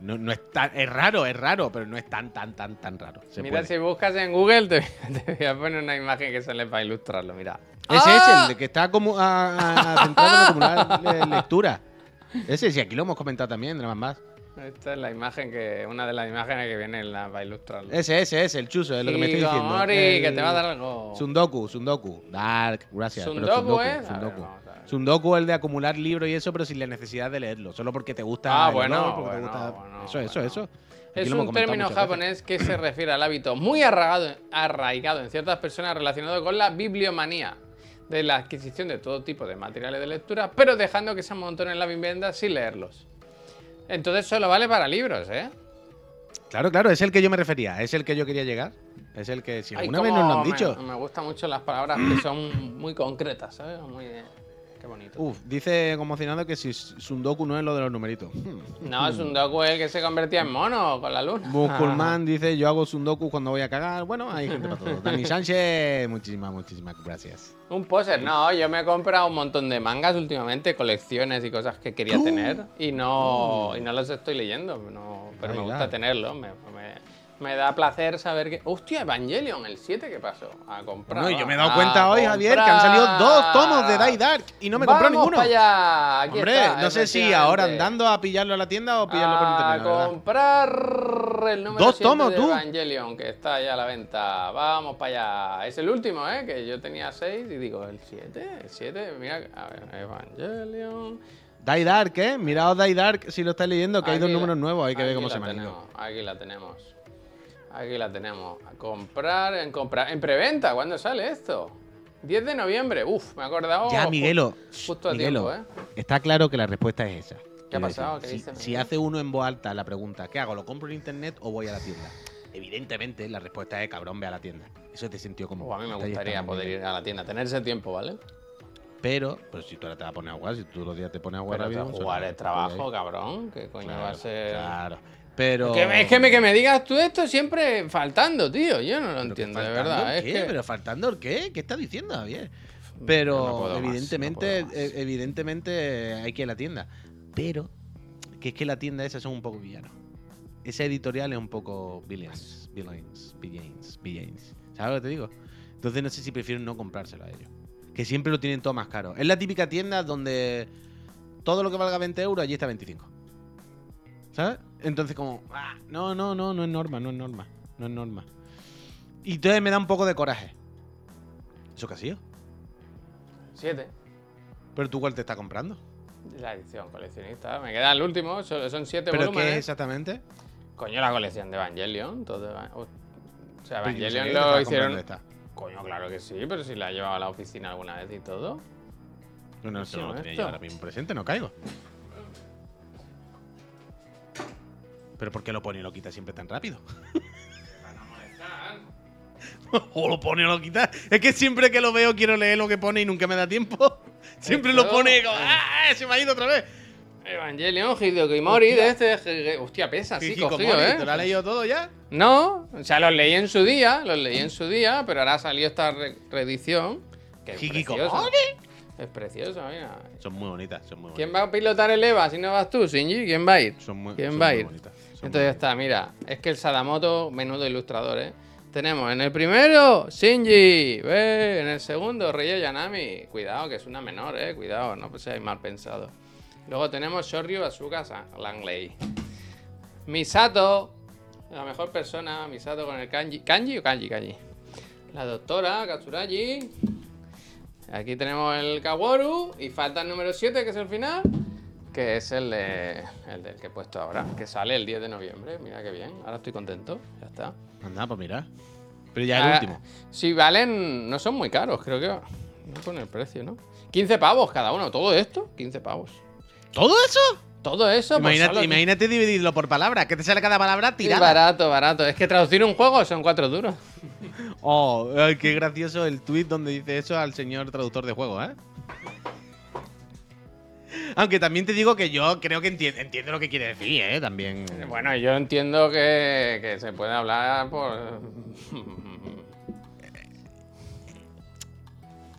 no, no es tan. Es raro, es raro, pero no es tan, tan, tan, tan raro. Se Mira, puede. si buscas en Google, te, te voy a poner una imagen que sale para ilustrarlo, mira. Ese ¡Ah! es el de que está como a, a- a- centrado en acumular le- lectura. Ese, sí, aquí lo hemos comentado también, nada más. Esta es la imagen que. Una de las imágenes que viene en la, para ilustrarlo. Ese, ese, ese, el chuso, es lo que me estoy diciendo. Hikikomori, El- que te va a dar algo. Sundoku, Sundoku. Dark, gracias. Sundoku, ¿eh? Sundoku. Sundoku es el de acumular libros y eso, pero sin la necesidad de leerlo. Solo porque te gusta. Ah, bueno, te bueno, gusta- bueno, Eso, eso, eso. Aquí Es un término muchas veces. japonés que se refiere al hábito muy arraigado, arraigado en ciertas personas relacionado con la bibliomanía, de la adquisición de todo tipo de materiales de lectura, pero dejando que se amontonen en la vivienda sin leerlos. Entonces solo vale para libros, ¿eh? Claro, claro, es el que yo me refería. Es el que yo quería llegar. Es el que, si Ay, alguna vez nos lo han dicho. Me, me gustan mucho las palabras que son muy concretas, ¿sabes? Muy. Bonito. Uf, dice conmocionado que si Sundoku no es lo de los numeritos. No, es un docu el que se convertía en mono con la luna. Busculman dice, yo hago Sundoku cuando voy a cagar. Bueno, hay gente para todo. Dani Sánchez, muchísimas, muchísimas gracias. Un poser, no, yo me he comprado un montón de mangas últimamente, colecciones y cosas que quería tener y no, y no los estoy leyendo, no, pero me gusta claro. tenerlos, me, me- Me da placer saber que. ¡Hostia, Evangelion, el 7 qué pasó? A comprar. No, y yo me he dado a cuenta hoy, Javier, que han salido dos tomos de Die Dark y no me he comprado Vamos ninguno. allá. Aquí Hombre, está, no sé si ahora andando a pillarlo a la tienda o pillarlo por a internet. verdad. comprar el número Dos 7 tomos, de tú. Evangelion, que está ya a la venta. Vamos para allá. Es el último, ¿eh? Que yo tenía 6 y digo, ¿el 7? ¿El 7? Mira, a ver, Evangelion. Die Dark, ¿eh? Miraos Die Dark si lo estáis leyendo, que hay dos la- números nuevos, hay que ver cómo se tenemos, Aquí la tenemos. Aquí la tenemos. A comprar, en comprar. En preventa, ¿cuándo sale esto? 10 de noviembre. Uf, me he acordado. Ya, Miguelo, Justo a Miguelo, tiempo, ¿eh? está claro que la respuesta es esa. Quiero pasado? decir, ¿Qué si, si hace uno en voz alta la pregunta, ¿qué hago? ¿Lo compro en internet o voy a la tienda? Evidentemente, la respuesta es cabrón, ve a la tienda. Eso es de sentido común. A mí me gustaría poder ir a la tienda, tener ese tiempo, ¿vale? Pero, pues si tú ahora te vas a poner a jugar, si tú los días te pones a jugar Pero rápido. jugar es trabajo, cabrón. ¿Qué coño va a ser? Claro. Pero. Que es que me, que me digas tú esto siempre faltando, tío. Yo no lo ¿Pero qué, entiendo, de verdad. el Es qué? que... ¿Pero faltando el qué? ¿Qué estás diciendo, Javier? Pero no evidentemente, más. eh, evidentemente hay que ir a la tienda. Pero que es que la tienda esa son un poco villanos. Esa editorial es un poco villains, villains, villains, villains. ¿Sabes lo que te digo? Entonces no sé si prefiero no comprárselo a ellos. Que siempre lo tienen todo más caro. Es la típica tienda donde todo lo que valga 20 euros allí está 25. ¿Sabes? Entonces como, ah, no, no, no, no es norma, no es norma, no es norma. Y entonces me da un poco de coraje. ¿Eso qué ha sido? Siete. ¿Pero tú cuál te está comprando? La edición coleccionista. Me queda el último. Son siete ¿Pero qué volúmenes. es exactamente? Coño, la colección de Evangelion. Todo Eva- o sea, Pero Evangelion lo hicieron. esta. Coño, claro que sí, pero si la he llevado a la oficina alguna vez y todo. No, no, ¿Qué eso no lo tenía yo ahora mismo presente, no caigo. ¿Pero por qué lo pone y lo quita siempre tan rápido? o lo pone o lo quita. Es que siempre que lo veo quiero leer lo que pone y nunca me da tiempo. Siempre lo pone y como, ¡ah! Se me ha ido otra vez. Evangelion, Hideo Kimori, de este. Hostia, pesa, sí, cogido, ¿eh? ¿Te lo has leído todo ya? No, o sea, los leí en su día, los leí en su día, pero ahora salió esta re- reedición. Que es Hikikomori. preciosa. Es preciosa, mira. Son muy bonitas, son muy bonitas. ¿Quién va a pilotar el EVA si no vas tú, Shinji? ¿Quién va a ir? Son muy, ¿Quién son va a muy ir? bonitas, Entonces ya está, mira, es que el Sadamoto, menudo ilustrador, ¿eh? Tenemos en el primero, Shinji, ve, en el segundo, Rei Yanami. Cuidado, que es una menor, ¿eh? Cuidado, no seáis mal pensado. Luego tenemos Shoryu Asuka Langley. Misato, la mejor persona, Misato con el kanji. ¿Kanji o kanji? Kanji. La doctora Katsuragi. Aquí tenemos el Kaworu. Y falta el número 7, que es el final. Que es el, de, el del que he puesto ahora. Que sale el 10 de noviembre. Mira qué bien. Ahora estoy contento. Ya está. Anda, pues mira. Pero ya el Ah, último. Si valen. No son muy caros, creo que. No pone el precio, ¿no? 15 pavos cada uno. Todo esto, 15 pavos. ¿Todo eso? Todo eso, por Imagínate, solo- imagínate dividirlo por palabras. ¿Qué te sale cada palabra tirada? barato, barato. Es que traducir un juego son cuatro duros. Oh, qué gracioso el tweet donde dice eso al señor traductor de juegos, ¿eh? Aunque también te digo que yo creo que enti- entiendo lo que quiere decir, ¿eh? También. Bueno, yo entiendo que, que se puede hablar por.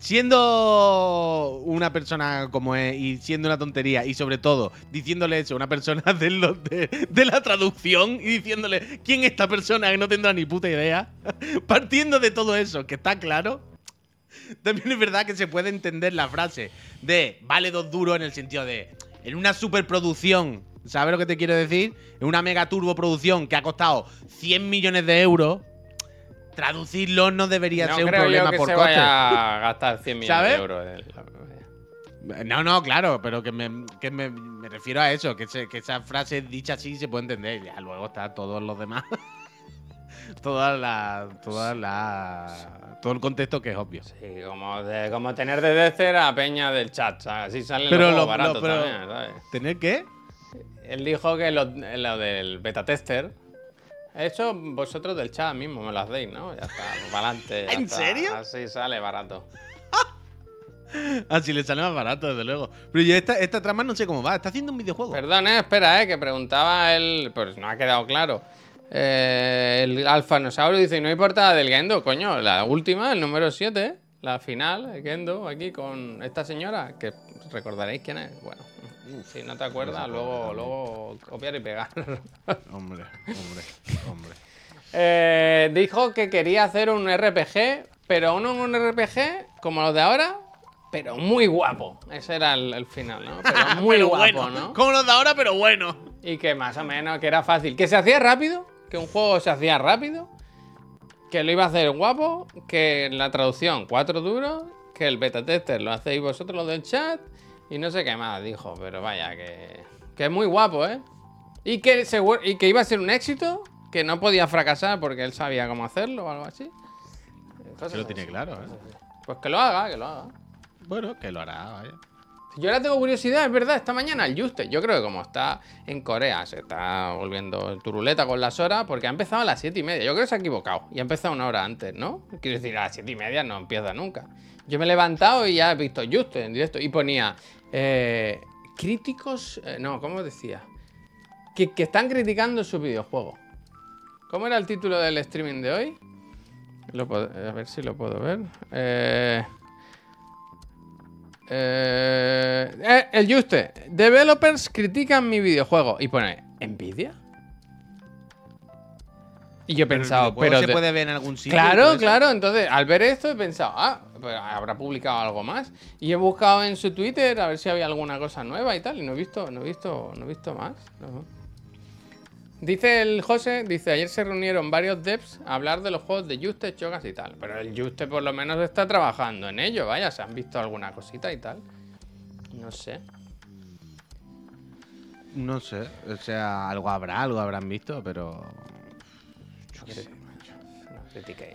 Siendo una persona como es y siendo una tontería y sobre todo diciéndole eso a una persona de, la traducción y diciéndole quién es esta persona que no tendrá ni puta idea, partiendo de todo eso, que está claro, también es verdad que se puede entender la frase de vale dos duros en el sentido de en una superproducción, ¿sabes lo que te quiero decir? En una mega turbo producción que ha costado 100 millones de euros, traducirlo no debería no ser un creo problema yo que por se coste. vaya a gastar 100 millones ¿Sabes? de euros. en la- No, no, claro, pero que me, que me, me refiero a eso, que, se- que esa frase dicha así se puede entender. Ya luego está todos los demás. toda la. Toda la. Todo el contexto que es obvio. Sí, como, de, como tener de Decer a Peña del chat, ¿sabes? Así salen Pero los lo- pero- también, ¿sabes? ¿Tener qué? Él dijo que lo, lo del beta tester. Eso vosotros del chat mismo me lo hacéis, ¿no? Ya está, para adelante. ¿En serio? Así sale barato. Así le sale más barato, desde luego. Pero yo esta, esta trama no sé cómo va. Está haciendo un videojuego. Perdón, eh, espera, eh, que preguntaba él. Pues no ha quedado claro. Eh, el Alfanosaurio dice: No hay portada del Gendo, coño. La última, el número 7, la final, el Gendo, aquí con esta señora, que recordaréis quién es. Bueno, si no te acuerdas, luego, luego copiar y pegar. Hombre, hombre, hombre. Eh, dijo que quería hacer un RPG, pero uno un RPG como los de ahora, pero muy guapo. Ese era el, el final, ¿no? Pero muy Pero guapo, bueno, ¿no? Como los de ahora, pero bueno. Y que más o menos que era fácil. Que se hacía rápido, que un juego se hacía rápido, que lo iba a hacer guapo, que la traducción cuatro duros, que el beta tester lo hacéis vosotros los del chat y no sé qué más dijo, pero vaya, que, que es muy guapo, ¿eh? Y que, seguro, y que iba a ser un éxito, que no podía fracasar porque él sabía cómo hacerlo o algo así. Se lo así. tiene claro, ¿eh? Pues que lo haga, que lo haga. Bueno, que lo hará, vaya. Yo ahora tengo curiosidad, es verdad, esta mañana el Juste. Yo creo que como está en Corea, se está volviendo turuleta con las horas, porque ha empezado a las 7 y media. Yo creo que se ha equivocado y ha empezado una hora antes, ¿no? Quiero decir, a las 7 y media no empieza nunca. Yo me he levantado y ya he visto Juste en directo y ponía eh, críticos. eh, no, ¿cómo decía? Que, que están criticando su videojuego. ¿Cómo era el título del streaming de hoy? Lo puedo- a ver si lo puedo ver. Eh. Eh, eh, el Juste. Developers critican mi videojuego. Y pone, ¿Nvidia? Y yo he pensado, Pero, pero. se de- puede ver en algún sitio. Claro, claro. Entonces, al ver esto, he pensado, ah, habrá publicado algo más. Y he buscado en su Twitter a ver si había alguna cosa nueva y tal. Y no he visto, no he visto, no he visto más. no. Dice el José, dice, ayer se reunieron varios devs a hablar de los juegos de Juste, Chogas y tal. Pero el Juste por lo menos está trabajando en ello, vaya, se han visto alguna cosita y tal. No sé. No sé. O sea, algo habrá, algo habrán visto, pero. No critiquéis.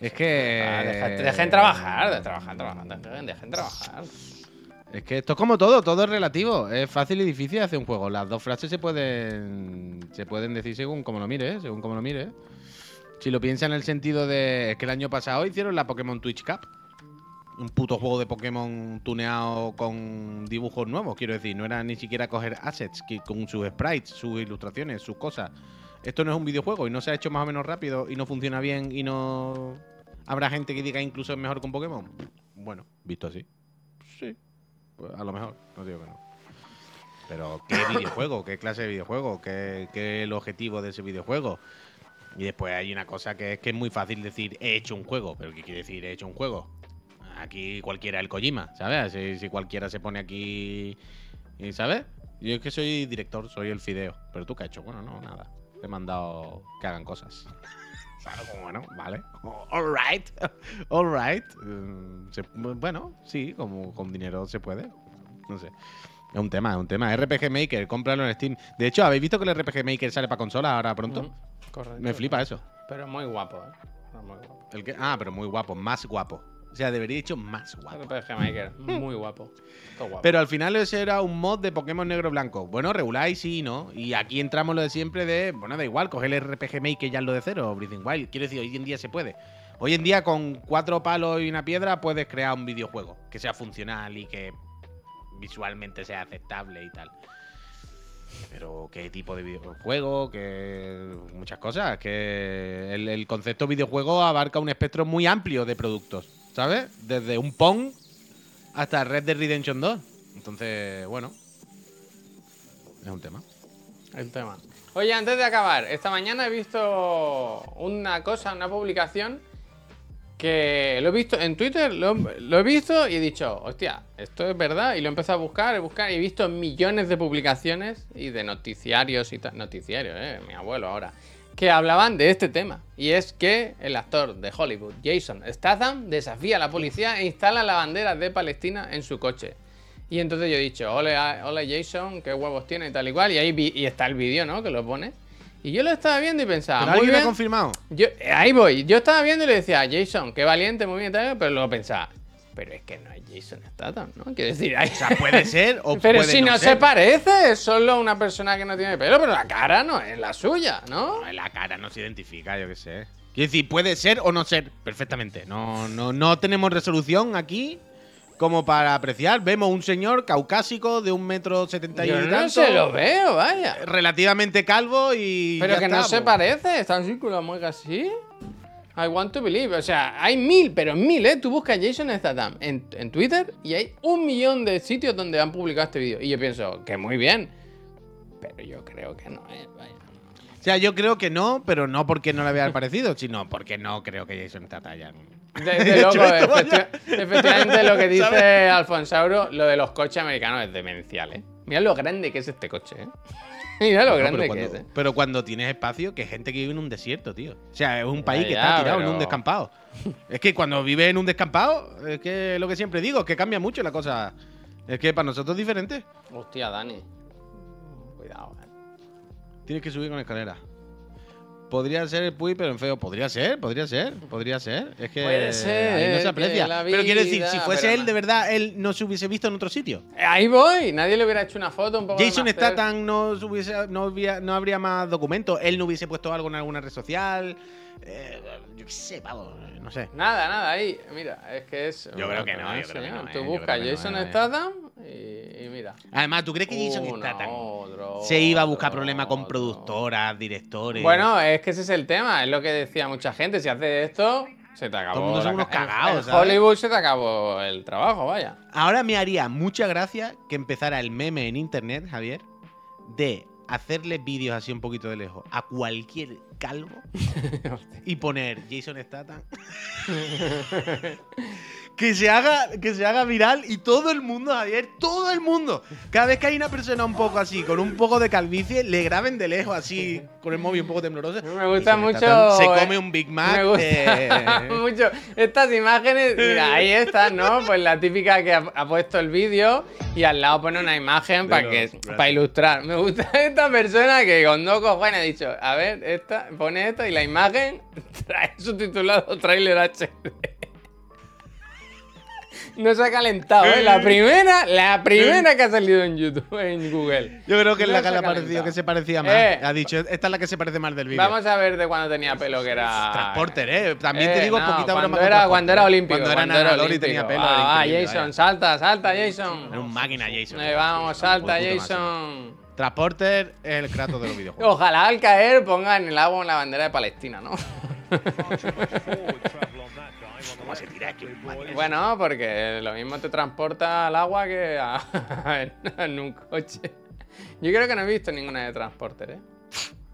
Es que- Ah, dejen trabajar, de trabajar, trabajar, dejen, dejen trabajar. Es que esto es como todo, todo es relativo. Es fácil y difícil hacer un juego. Las dos frases se pueden se pueden decir según como lo mires, según como lo mires. Si lo piensas en el sentido de es que el año pasado hicieron la Pokémon Twitch Cup. Un puto juego de Pokémon tuneado con dibujos nuevos, quiero decir, no era ni siquiera coger assets que, con sus sprites, sus ilustraciones, sus cosas. Esto no es un videojuego y no se ha hecho más o menos rápido y no funciona bien y no habrá gente que diga incluso es mejor un Pokémon. Bueno, visto así. Sí. Pues a lo mejor, no digo que no. Pero, ¿qué videojuego? ¿Qué clase de videojuego? ¿Qué, qué es el objetivo de ese videojuego? Y después hay una cosa que es que es muy fácil decir he hecho un juego. ¿Pero qué quiere decir he hecho un juego? Aquí cualquiera el Kojima, ¿sabes? Si, si cualquiera se pone aquí. ¿Sabes? Yo es que soy director, soy el fideo. Pero tú qué has hecho? Bueno, no, nada. He mandado que hagan cosas. Bueno, vale. Alright. Alright. Mm, se- bueno, sí, como con dinero se puede. No sé. Es un tema, es un tema. RPG Maker, cómpralo en Steam. De hecho, ¿habéis visto que el RPG Maker sale para consola ahora pronto? Mm, correcto. Me flipa eso. Pero muy guapo, ¿eh? Muy guapo. El que, ah, pero muy guapo, más guapo. O sea, debería dicho más guapo. RPG Maker, muy guapo. Pero al final ese era un mod de Pokémon negro blanco. Bueno, regular y sí, ¿no? Y aquí entramos lo de siempre de, bueno, da igual, coger el RPG Maker ya es lo de cero, Breathing Wild. Quiero decir, hoy en día se puede. Hoy en día con cuatro palos y una piedra puedes crear un videojuego que sea funcional y que visualmente sea aceptable y tal. Pero qué tipo de videojuego, que muchas cosas, que el, el concepto videojuego abarca un espectro muy amplio de productos, ¿sabes? Desde un Pong hasta Red Dead Redemption 2. Entonces, bueno, es un tema. El tema. Oye, antes de acabar, esta mañana he visto una cosa, una publicación que lo he visto en Twitter, lo, lo he visto y he dicho, hostia, esto es verdad. Y lo he empezado a buscar, a buscar y he visto millones de publicaciones y de noticiarios y tal. Noticiarios, eh, mi abuelo ahora. Que hablaban de este tema. Y es que el actor de Hollywood, Jason Statham, desafía a la policía e instala la bandera de Palestina en su coche. Y entonces yo he dicho, hola, hola Jason, qué huevos tiene y tal y cual. Y ahí vi- y está el vídeo, ¿no? Que lo pone. Y yo lo estaba viendo y pensaba, ¿Pero muy alguien lo ha bien. confirmado? Yo, ahí voy. Yo estaba viendo y le decía, Jason, qué valiente, muy bien, tal, pero luego pensaba, pero es que no es Jason Statham, ¿no? Quiero decir, hay... O sea, puede ser o Pero puede si no, se ser. parece, es solo una persona que no tiene pelo, pero la cara no es la suya, ¿no? No, la cara no se identifica, yo qué sé. Quiero decir, puede ser o no ser perfectamente. No, no, no tenemos resolución aquí como para apreciar. Vemos un señor caucásico de un metro setenta y Yo no tanto, se lo veo, vaya. relativamente calvo y. Pero que no se pues. parece, está en círculo muy así. I want to believe. O sea, hay mil, pero mil, ¿eh? Tú buscas Jason Statham en, en Twitter y hay un millón de sitios donde han publicado este vídeo. Y yo pienso que muy bien. Pero yo creo que no es, vaya. sea, yo creo que no, pero no porque no le había parecido, sino porque no creo que Jason Statham haya... De, de loco, efectivamente lo que dice Alfonsauro, lo de los coches americanos es demencial, ¿eh? Mira lo grande que es este coche, ¿eh? Mira lo No, grande pero, que cuando, es, ¿eh? pero cuando tienes espacio, que gente que vive en un desierto, tío. O sea, es un Ya, país que está tirado en un descampado. Es que cuando vives en un descampado, es que lo que siempre digo, es que cambia mucho la cosa. Es que para nosotros es diferente. Hostia, Dani. Cuidado, ¿eh? Tienes que subir con escalera. Podría ser el Puy, pero en feo. Podría ser, podría ser, podría ser. Es que Puede ser ahí no se que aprecia. la Pero quiero decir, vida- si fuese pero él, no. de verdad, él no se hubiese visto en otro sitio. Ahí voy. Nadie le hubiera hecho una foto un poco Jason más cerca. Statham no, se hubiese- no, no habría más documentos. Él no hubiese puesto algo en alguna red social. Eh, yo qué sé, vamos, no sé. Nada, nada, ahí. Mira, es que es. Yo creo que no, yo creo que no, Tú eh, buscas Jason eh, eh. Statham y, mira. Además, ¿tú crees que Jason Uno, Statham otro, se iba a buscar problemas con productoras, directores? Bueno, es que ese es el tema, es lo que decía mucha gente. Si haces esto, se te acabó. Todo el mundo la son unos ca- en- cagados, en ¿sabes? Hollywood se te acabó el trabajo, vaya. Ahora me haría mucha gracia que empezara el meme en internet, Javier, de hacerle vídeos así un poquito de lejos a cualquier calvo y poner Jason Statham. que se haga que se haga viral y todo el mundo, Javier, todo el mundo. Cada vez que hay una persona un poco así, con un poco de calvicie, le graben de lejos así, con el móvil un poco tembloroso. Me gusta mucho, Se eh, come un Big Mac. Me gusta eh, mucho estas imágenes. Mira, ahí está, ¿no? Pues la típica que ha, ha puesto el vídeo y al lado pone una imagen para que gracias. para ilustrar. Me gusta esta persona que con dos cojones ha dicho, a ver, esta, pone esto y la imagen trae subtitulado trailer HD. No se ha calentado, ¿eh? La primera, la primera que ha salido en YouTube, en Google. Yo creo que es No la que se le ha parecido que se parecía más. Eh. ha dicho, esta es la que se parece más del vídeo. Vamos a ver de cuando tenía pelo que era. Transporter, eh. También Eh, te digo no, poquita cuando broma era, cuando era eh. olímpico. Cuando era cuando nadador y tenía pelo. era Ah, Jason, vaya. salta, salta, Jason. Era un máquina, Jason. Eh, vamos, salta. Jason. Transporter es el Kratos de los videojuegos. Ojalá al caer pongan en el agua la bandera de Palestina, ¿no? ¿Cómo se tira aquí? bueno, porque lo mismo te transporta al agua que a- en un coche. Yo creo que no he visto ninguna de Transporter, ¿eh?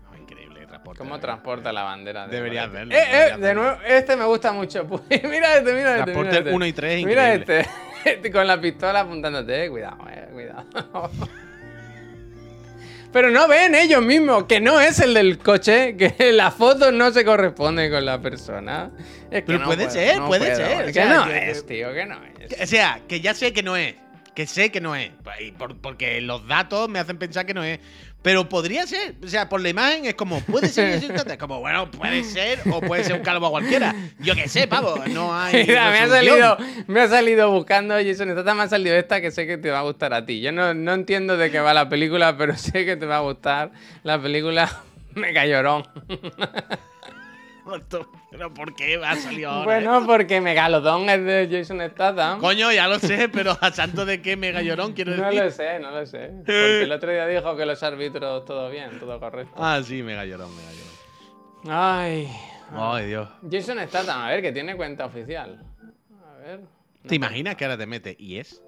No, increíble, Transporter. ¿Cómo eh. transporta la bandera? de Deberías verlo, Eh, eh, deberías de verlo. nuevo, este me gusta mucho. Pues, mira este, mira este. Transporter mira este. 1 y 3 es Mira increíble. este. Este Con la pistola apuntándote, eh. Cuidado, eh. Cuidado. Pero no ven ellos mismos que no es el del coche, que la foto no se corresponde con la persona. Es que Pero no puede puedo, ser, no puede puedo. ser, o Que sea, no que- es, tío, que no es. O sea, que ya sé que no es. Que sé que no es. Y por- porque los datos me hacen pensar que no es. Pero podría ser. O sea, por la imagen es como, puede ser. Statham. como, bueno, puede ser o puede ser un calvo cualquiera. Yo qué sé, pavo. No hay. Mira, me ha salido, me ha salido buscando Jason Statham, me ha salido esta que sé que te va a gustar a ti. Yo no, no entiendo de qué va la película, pero sé que te va a gustar la película Mega Llorón. Pero ¿por qué ha salido ahora? Bueno, porque Megalodón es de Jason Statham. Coño, ya lo sé, pero a santo de qué mega llorón quiero No decir. lo sé, no lo sé. Porque el otro día dijo que los árbitros todo bien, todo correcto. Ah, sí, mega llorón, mega llorón. Ay. Ay, Dios. Jason Statham, a ver, que tiene cuenta oficial. A ver. ¿Te imaginas que ahora te mete y es?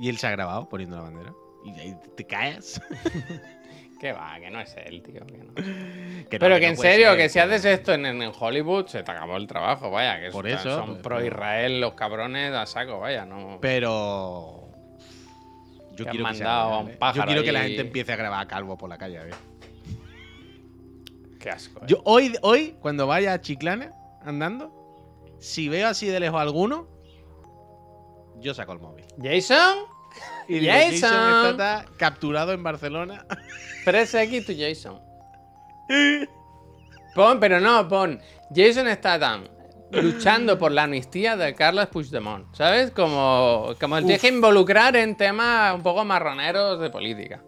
Y él se ha grabado poniendo la bandera. Y ahí te caes. Que va, que no es él, tío. Que no. Que no, Pero que no en serio, ser, que si haces esto en, en Hollywood, se te acabó el trabajo, vaya. Que Por son- eso, son pues, pro Israel los cabrones a saco, vaya, no. Pero. Yo quiero que mandado a un ¿eh? Yo quiero que la gente empiece a grabar a calvo por la calle. a ver. Qué asco. eh. Yo hoy, hoy, cuando vaya a Chiclana andando, si veo así de lejos alguno, yo saco el móvil. Jason, Y digo, Jason. Jason está capturado en Barcelona. press X to Jason. Pon, pero no, pon Jason Statham luchando por la amnistía de Carlos Puigdemont, ¿sabes? Como, como el que involucrar en temas un poco marroneros de política.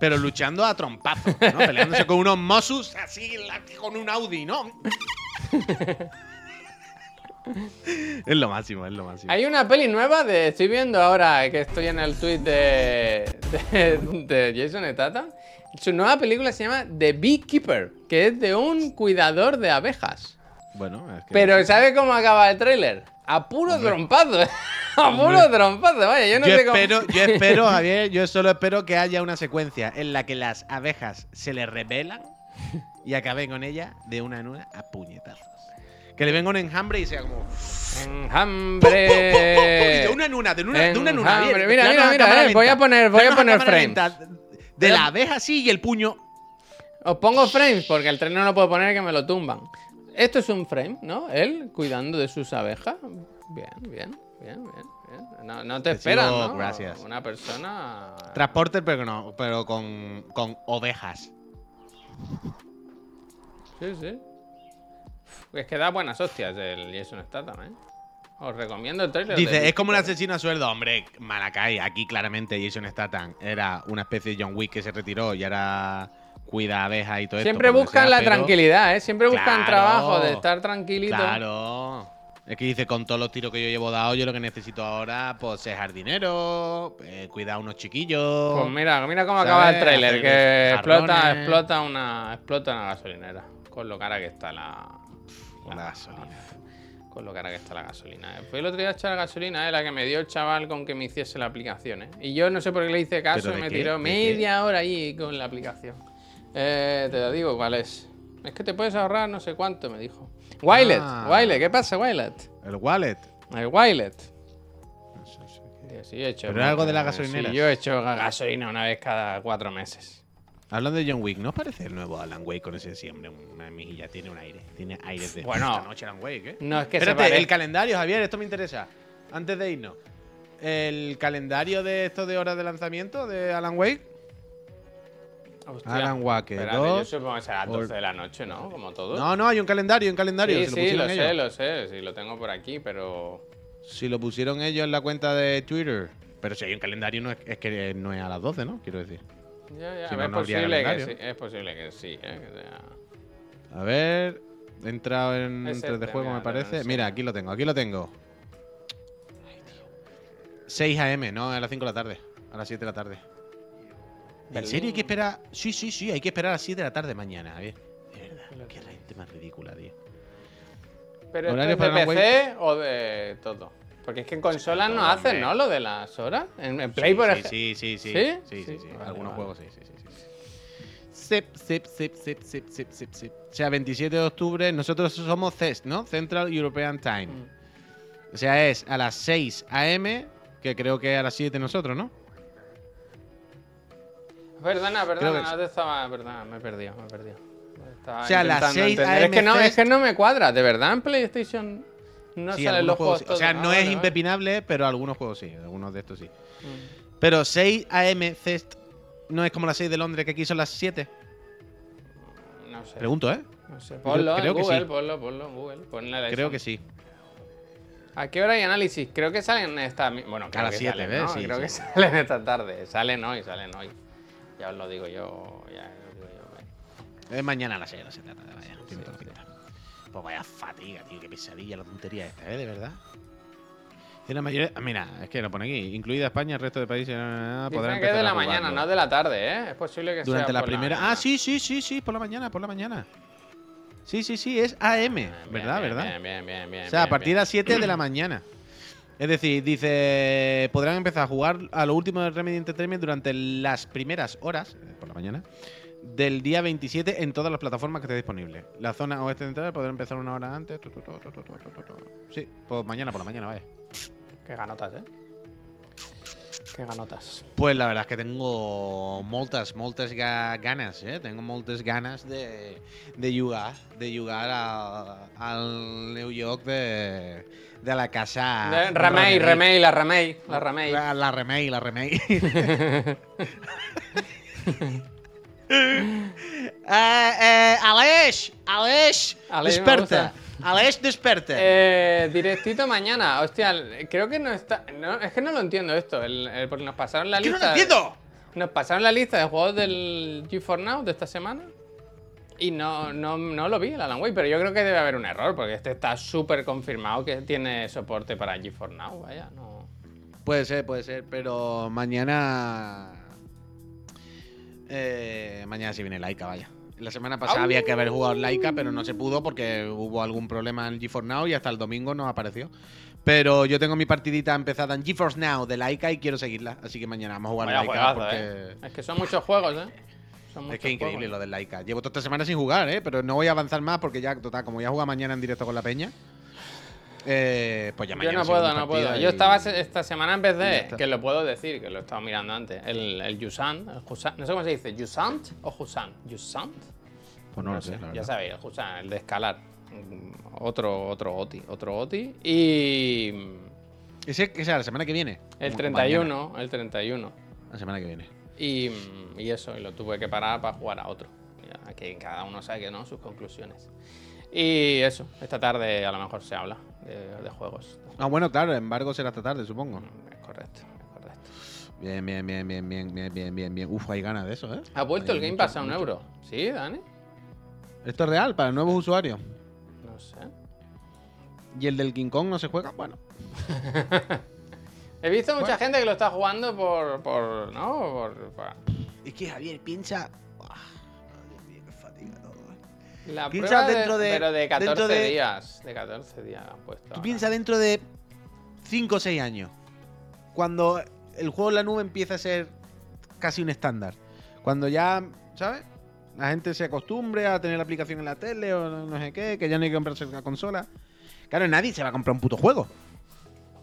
Pero luchando a trompazos, ¿no? Peleándose con unos Mossus así con un Audi, ¿no? es lo máximo, es lo máximo. Hay una peli nueva de. Estoy viendo ahora que estoy en el tweet de, de, de Jason Statham. Su nueva película se llama The Beekeeper, que es de un cuidador de abejas. Bueno, es que. Pero ¿sabe cómo acaba el tráiler? A puro trompazo. A puro trompazo, vaya. Yo no yo sé cómo. espero, yo espero, Javier, yo solo espero que haya una secuencia en la que las abejas se le rebelan y acabé con ella de una en una a puñetazos. Que le venga un enjambre y sea como. Enjambre. De una en una, de una, de una en una. Enjambre. bien. Mira, mira, mira, eh, voy a poner- voy a poner frames. De la abeja así y el puño. Os pongo frames porque el tren no lo puedo poner que me lo tumban. Esto es un frame, ¿no? Él cuidando de sus abejas. Bien, bien, bien, bien. bien. No, no te Te esperan, sigo, ¿no? gracias. Una persona. Transporter, pero no, pero con, con ovejas. Sí, sí. Es que da buenas hostias el Jason Statham, ¿eh? Os recomiendo el trailer. Dice, es como un asesino a sueldo. Hombre, Malakai, aquí claramente Jason Statham era una especie de John Wick que se retiró y ahora cuida abejas y todo esto. Siempre buscan sea, la pero- tranquilidad, ¿eh? Siempre buscan Claro. trabajo de estar tranquilito. Claro. Es que dice, con todos los tiros que yo llevo dado, yo lo que necesito ahora, pues es jardinero, eh, cuidar a unos chiquillos. Pues mira, mira cómo ¿Sabes? acaba el trailer, Hacer que explota, explota una, explota una gasolinera. Con lo cara que está la. Con la gasolina. Con lo cara que está la gasolina. eh. Fue el otro día a echar gasolina, eh, la que me dio el chaval con que me hiciese la aplicación. eh. Y yo no sé por qué le hice caso ¿Pero y me qué? tiró ¿De media hora ahí con la aplicación. Eh, te lo digo cuál es. Es que te puedes ahorrar no sé cuánto, me dijo. Wilet, Ah. Wilet, ¿qué pasa, Wilet? El wallet. El Wilet. No sé, sí. Tío, sí, he hecho Pero algo de la sí, gasolinera. yo he hecho ga- gasolina una vez cada cuatro meses. Hablando de John Wick, ¿no os parece el nuevo Alan Wake con ese siempre una mejilla? Tiene un aire. Tiene aire de. Bueno. Esta noche Alan Wake, ¿eh? No es que Espérate, el calendario, Javier, esto me interesa. Antes de irnos. El calendario de esto de horas de lanzamiento de Alan Wake. Hostia. Alan Wake Espérate, 2. yo supongo que será a las Or- 12 de la noche, ¿no? Como todo. No, no, hay un calendario, hay un calendario. sí, lo lo sé, lo sé. Sí, lo tengo por aquí, pero. Si lo pusieron ellos en la cuenta de Twitter. Pero si hay un calendario, no es, es que no es a las 12, ¿no? Quiero decir. Ya, ya, Si no, es, no posible que sí, es posible que sí. eh, que sea- A ver. He entrado en Es 3 de este, juego, me parece. Mira, aquí lo tengo, aquí lo tengo. 6 AM, no, a las 5 de la tarde. A las 7 de la tarde. ¿En serio hay que esperar? Sí, sí, sí, hay que esperar a las 7 de la tarde mañana, Javier. De verdad, qué gente más ridícula, tío. ¿Pero esto es de PC o de todo? Porque es que en consolas no hacen. ¿no? Lo de las horas. En, en Play, Sí, por sí, ejemplo. Sí, sí, sí. ¿Sí? Sí, sí, sí. Vale, Algunos vale. juegos sí, sí, sí. sí. Zip, zip, zip, zip, zip, zip, zip, zip. O sea, 27 de octubre. Nosotros somos CEST, ¿no? Central European Time. Mm. O sea, es a las 6 AM, que creo que es a las 7 nosotros, ¿no? Perdona, perdona, que no te estaba. Perdona, me he perdido, me he perdido. Estaba O sea, a las intentando 6 entender. Es que, no, AM es que no me cuadra, de verdad, en PlayStation no sí, salen los juegos. sí. O sea, Ah, no vale, es vale. impepinable, pero algunos juegos sí. Algunos de estos sí. Mm. Pero 6 AM CEST no es como las 6 de Londres, que aquí son las 7. No sé. Pregunto, ¿eh? No sé. Ponlo creo en que Google, sí. ponlo, ponlo en Google. Ponle la Creo que sí. ¿A qué hora hay análisis? Creo que salen esta. Bueno, creo las que siete, salen, ¿ves? ¿no? Sí, creo sí. que salen esta tarde. Salen hoy, salen hoy. Ya os lo digo yo. Ya os lo digo yo. Es mañana a las 6 de la 7 de la tarde, vaya. Pues vaya fatiga, tío. Qué pesadilla la tontería esta, ¿eh? De verdad. Y la mayoría. ah, Mira, es que lo pone aquí. Incluida España, el resto de países eh, podrán Dicen que es de la mañana, no de la tarde, ¿eh? Es posible que Durante sea la por primera. ah, sí, sí, sí, sí, por la mañana, por la mañana. Sí, sí, sí, es AM, Bien, ¿verdad? bien, ¿Verdad? Bien, bien, bien, bien. o sea, a partir de las 7 de la mañana. Es decir, dice, podrán empezar a jugar a lo último de Remedy Entertainment durante las primeras horas, eh, por la mañana, del día 27 en todas las plataformas que esté disponible. La zona oeste central podrá empezar una hora antes. tu, tu, tu, tu, tu, tu, tu, tu. Sí, pues mañana por la mañana, vaya. Qué ganotas, ¿eh? Qué ganotas. Pues la verdad es que tengo moltes, moltes ga- ganas, eh? Tengo moltes ganas de, de jugar, de jugar a- al New York de, de la casa. De- Remei, Remei, la Remei, la Remei. La, la remei, la remei. eh, eh, Aleix, Aleix, desperta. Aleix, desperta. Eh, directito mañana. Hostia, creo que no está. no, es que no lo entiendo esto. el- el- porque nos pasaron la ¿Qué no lista. lo entiendo? Nos pasaron la lista de juegos del G4 Now de esta semana. Y no, no, no lo vi, el Alan Wake, pero yo creo que debe haber un error, porque este está súper confirmado que tiene soporte para G4 Now, vaya, no. Puede ser, puede ser, pero mañana. Eh, mañana sí viene Laika, vaya. La semana pasada Au. había que haber jugado Laika, pero no se pudo porque hubo algún problema en GeForce Now y hasta el domingo no apareció. Pero yo tengo mi partidita empezada en GeForce Now de Laika y quiero seguirla. Así que mañana vamos a jugar Vaya Laika juegazo, porque. ¿eh? Es que son muchos juegos, ¿eh? Son Es que increíble juegos. lo del Laika. Llevo toda esta semana sin jugar, ¿eh? Pero no voy a avanzar más porque ya, total, como ya juega mañana en directo con la peña, eh, pues ya Yo mañana no sigo puedo, no puedo. y- Yo estaba esta semana en vez de, que lo puedo decir, que lo he estado mirando antes, el, el Yusan, el no sé cómo se dice, Yusant o Husan, Yusant. Pues no, lo sé, la ya sabéis, el Husan, el de escalar. Mm, Otro, otro OTI, otro OTI. Y Ese que sea la semana que viene. el Como 31, el 31. mañana, La semana que viene. Y, y eso, y lo tuve que parar para jugar a otro. Ya, que cada uno saque ¿no? sus conclusiones. Y eso, esta tarde a lo mejor se habla de, de juegos. Ah, bueno, claro, embargo será esta tarde, supongo. Mm, Es correcto, es correcto. Bien, bien, bien, bien, bien, bien, bien, bien, bien. Uf, hay ganas de eso, ¿eh? ¿Ha vuelto Hay el Game Pass a un mucho. euro? ¿Sí, Dani? ¿Esto es real para nuevos usuarios? No sé. ¿Y el del King Kong no se juega? Bueno. He visto mucha Bueno. gente que lo está jugando por. por ¿No? Por. por- Es que Javier piensa. La Piensa de- dentro de- Pero de 14 dentro de- días. De 14 días han puesto. Tú ahora. piensas dentro de 5 o 6 años. Cuando el juego en la nube empieza a ser casi un estándar. Cuando ya, ¿sabes? La gente se acostumbre a tener la aplicación en la tele o no, sé qué, que ya no hay que comprarse la consola. Claro, nadie se va a comprar un puto juego.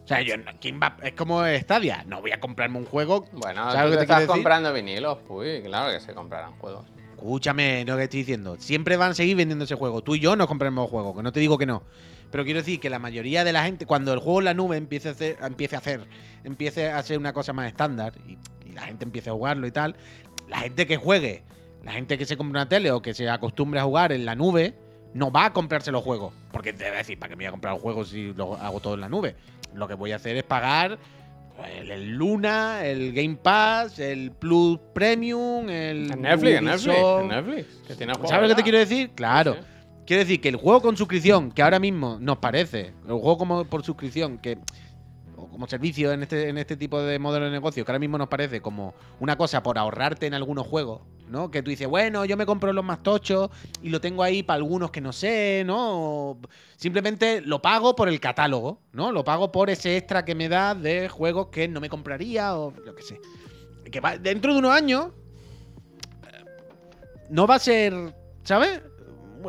O sea, yo, no- ¿quién va? Es como Stadia. No voy a comprarme un juego. Bueno, ¿Sabes tú te estás comprando vinilos, pues claro que se comprarán juegos. Escúchame, no que estoy diciendo. Siempre van a seguir vendiendo ese juego. Tú y yo nos compraremos juegos, que no te digo que no. Pero quiero decir que la mayoría de la gente, cuando el juego en la nube empiece a hacer, empiece a hacer, empiece a ser una cosa más estándar y, la gente empiece a jugarlo y tal, la gente que juegue, la gente que se compre una tele o que se acostumbre a jugar en la nube, no va a comprarse los juegos. Porque te va a decir, ¿para qué me voy a comprar los juegos si lo hago todo en la nube? Lo que voy a hacer es pagar el, el Luna, el Game Pass, el Plus Premium, el En Netflix, en Netflix, en Netflix. Que tiene juegos ¿Sabes lo que te quiero decir? Claro. Sí. Quiero decir que el juego con suscripción, que ahora mismo nos parece, el juego como por suscripción, que o como servicio en este, en este tipo de modelo de negocio, que ahora mismo nos parece como una cosa por ahorrarte en algunos juegos, ¿no? Que tú dices, bueno, yo me compro los más tochos y lo tengo ahí para algunos que no sé, ¿no? Simplemente lo pago por el catálogo, ¿no? Lo pago por ese extra que me da de juegos que no me compraría o lo que sé. Que va- dentro de unos años eh, no va a ser, ¿sabes?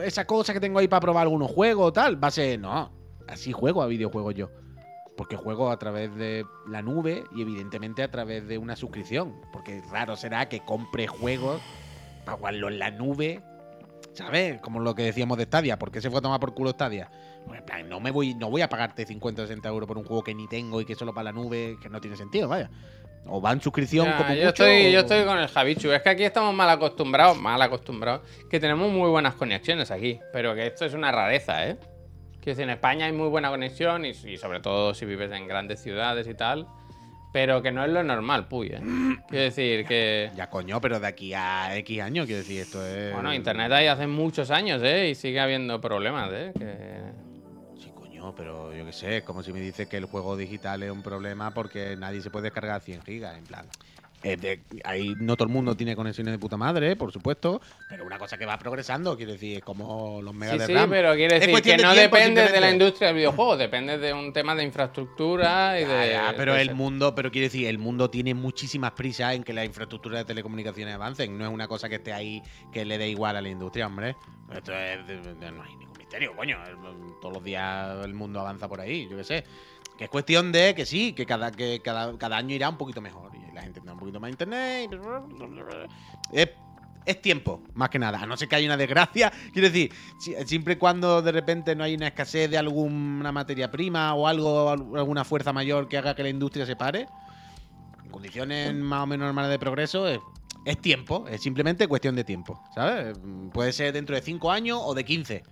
Esa cosa que tengo ahí para probar algunos juegos o tal, va a ser, no, así juego a videojuegos yo. Porque juego a través de la nube y evidentemente a través de una suscripción. Porque raro será que compre juegos para jugarlo en la nube, ¿sabes? Como lo que decíamos de Stadia. ¿Por qué se fue a tomar por culo Stadia? Pues en plan, no me voy, no voy a pagarte 50 o 60 euros por un juego que ni tengo y que es solo para la nube, que no tiene sentido, vaya. O va en suscripción como yo, mucho, estoy, yo estoy con el Javichu. Es que aquí estamos mal acostumbrados, mal acostumbrados, que tenemos muy buenas conexiones aquí. Pero que esto es una rareza, ¿eh? Quiero decir, en España hay muy buena conexión y, y sobre todo si vives en grandes ciudades y tal. Pero que no es lo normal, puy, ¿eh? Quiero decir que... Ya coño, pero de aquí a X años, quiero decir, esto es. Bueno, Internet hay hace muchos años, ¿eh? Y sigue habiendo problemas, ¿eh? Que... Sí, coño, pero yo qué sé, es como si me dices que el juego digital es un problema porque nadie se puede descargar 100 gigas, en plan. De- ahí no todo el mundo tiene conexiones de puta madre, por supuesto, pero una cosa que va progresando, quiero decir, es como los megas Sí, de sí, RAM. pero quiere decir que de no depende de la industria del videojuego, depende de un tema de infraestructura y de. ya, pero de el mundo, pero quiero decir, el mundo tiene muchísimas prisas en que las infraestructuras de telecomunicaciones avancen. No es una cosa que esté ahí que le dé igual a la industria, hombre. Esto es, no hay ningún misterio, coño. Todos los días el mundo avanza por ahí, yo qué sé. Que es cuestión de que sí, que cada, que cada, cada año irá un poquito mejor. La gente tendrá un poquito más internet. y- Es, es tiempo, más que nada. A no ser que haya una desgracia. Quiero decir, si- siempre y cuando de repente no hay una escasez de alguna materia prima o algo, al- alguna fuerza mayor que haga que la industria se pare, en condiciones más o menos normales de progreso, es, es tiempo. Es simplemente cuestión de tiempo, ¿sabes? Puede ser dentro de 5 años o de 15.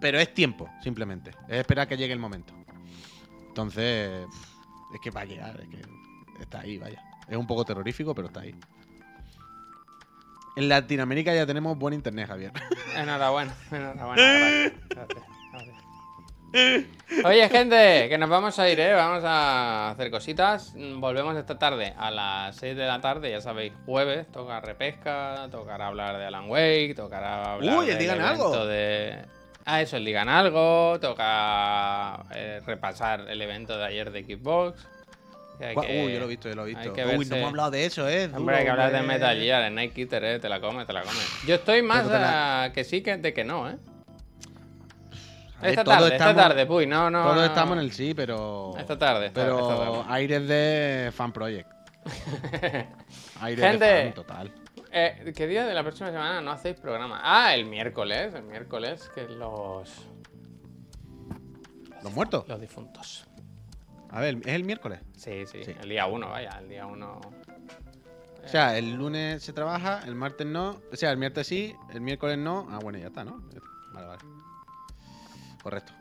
Pero es tiempo, simplemente. Es esperar que llegue el momento. Entonces, es que va a llegar, es que está ahí, vaya. Es un poco terrorífico, pero está ahí. En Latinoamérica ya tenemos buen internet, Javier. Enhorabuena, enhorabuena. gracias, gracias, gracias. Oye, gente, que nos vamos a ir, ¿eh? Vamos a hacer cositas. Volvemos esta tarde a las 6 de la tarde, ya sabéis, jueves, toca repesca, tocará hablar de Alan Wake, tocará hablar Uy, el Digan Algo. de... Ah, eso, el Digan Algo, toca eh, repasar el evento de ayer de Xbox. Hay que- Uy, yo lo he visto, yo lo he visto. Uy, no verse- hemos hablado de eso, ¿eh? Hombre, hay que hablar de. Metal Gear, el Night Eater, eh, te la come, te la come. Yo estoy más a que sí que de que no, ¿eh? Ver, Esta tarde, esta estamos- tarde, puy, no, no. Todos no. estamos en el sí, pero. Esta tarde, esta- Pero esta tarde. aires de fan project. aires Gente. de fan total. Eh, ¿Qué día de la próxima semana no hacéis programa? Ah, el miércoles, el miércoles, que los, ¿Los muertos? los difuntos. A ver, ¿es el miércoles? Sí, sí, Sí. el día uno, vaya, el día uno. O sea, el lunes se trabaja, el martes no. O sea, el miércoles sí, el miércoles no. Ah, bueno, ya está, ¿no? Vale, vale. Correcto.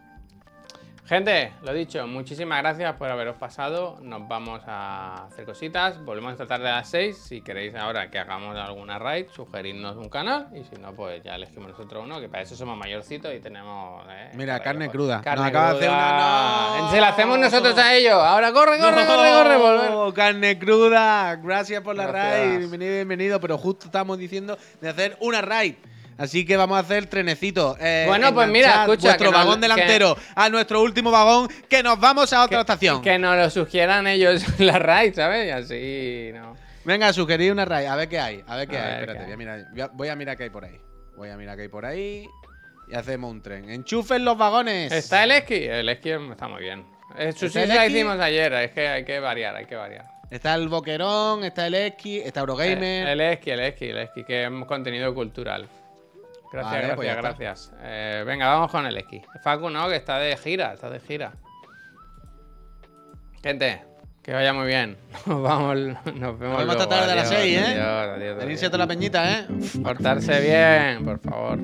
Gente, lo dicho, muchísimas gracias por haberos pasado. Nos vamos a hacer cositas. Volvemos esta tarde a las 6. Si queréis ahora que hagamos alguna raid, sugeridnos un canal. Y si no, pues ya elegimos nosotros uno, que para eso somos mayorcitos y tenemos. eh, Mira, carne que- cruda. Nos Carne acaba de hacer cruda. una- ¡No! Se la hacemos nosotros a ellos. Ahora corre, corre, corre, corre, volver. ¡No! Carne cruda. Gracias por la Gracias. raid. Bienvenido, bienvenido. Pero justo estamos diciendo de hacer una raid. Así que vamos a hacer trenecito. Eh, Bueno, pues mira, escucha, nos- vagón que- delantero a nuestro último vagón, que nos vamos a otra estación. Que nos lo sugieran ellos la raid, ¿sabes? Y así, ¿no? Venga, sugerir una raid. A ver qué hay. A ver qué A hay. ver Espérate, qué voy a, mirar, voy a- mirar qué hay por ahí. Voy a mirar qué hay por ahí. Y hacemos un tren. Enchufen los vagones. ¿Está el esquí? El esquí está muy bien. ¿Está sí el la esquí? hicimos ayer, es que hay que variar, hay que variar. Está el boquerón, está el esqui, está Eurogamer. Eh, El esquí, el esquí, el esquí, que es contenido cultural. Gracias, Vale, gracias, pues ya está. gracias. Eh, venga, vamos con el esquí. Facu, no, que está de gira, está de gira. Gente, que vaya muy bien. Nos vamos, nos vemos. Nos vemos esta tarde a las Adiós, 6, ¿eh? Adiós, adiós, toda la peñita, ¿eh? Portarse bien, por favor.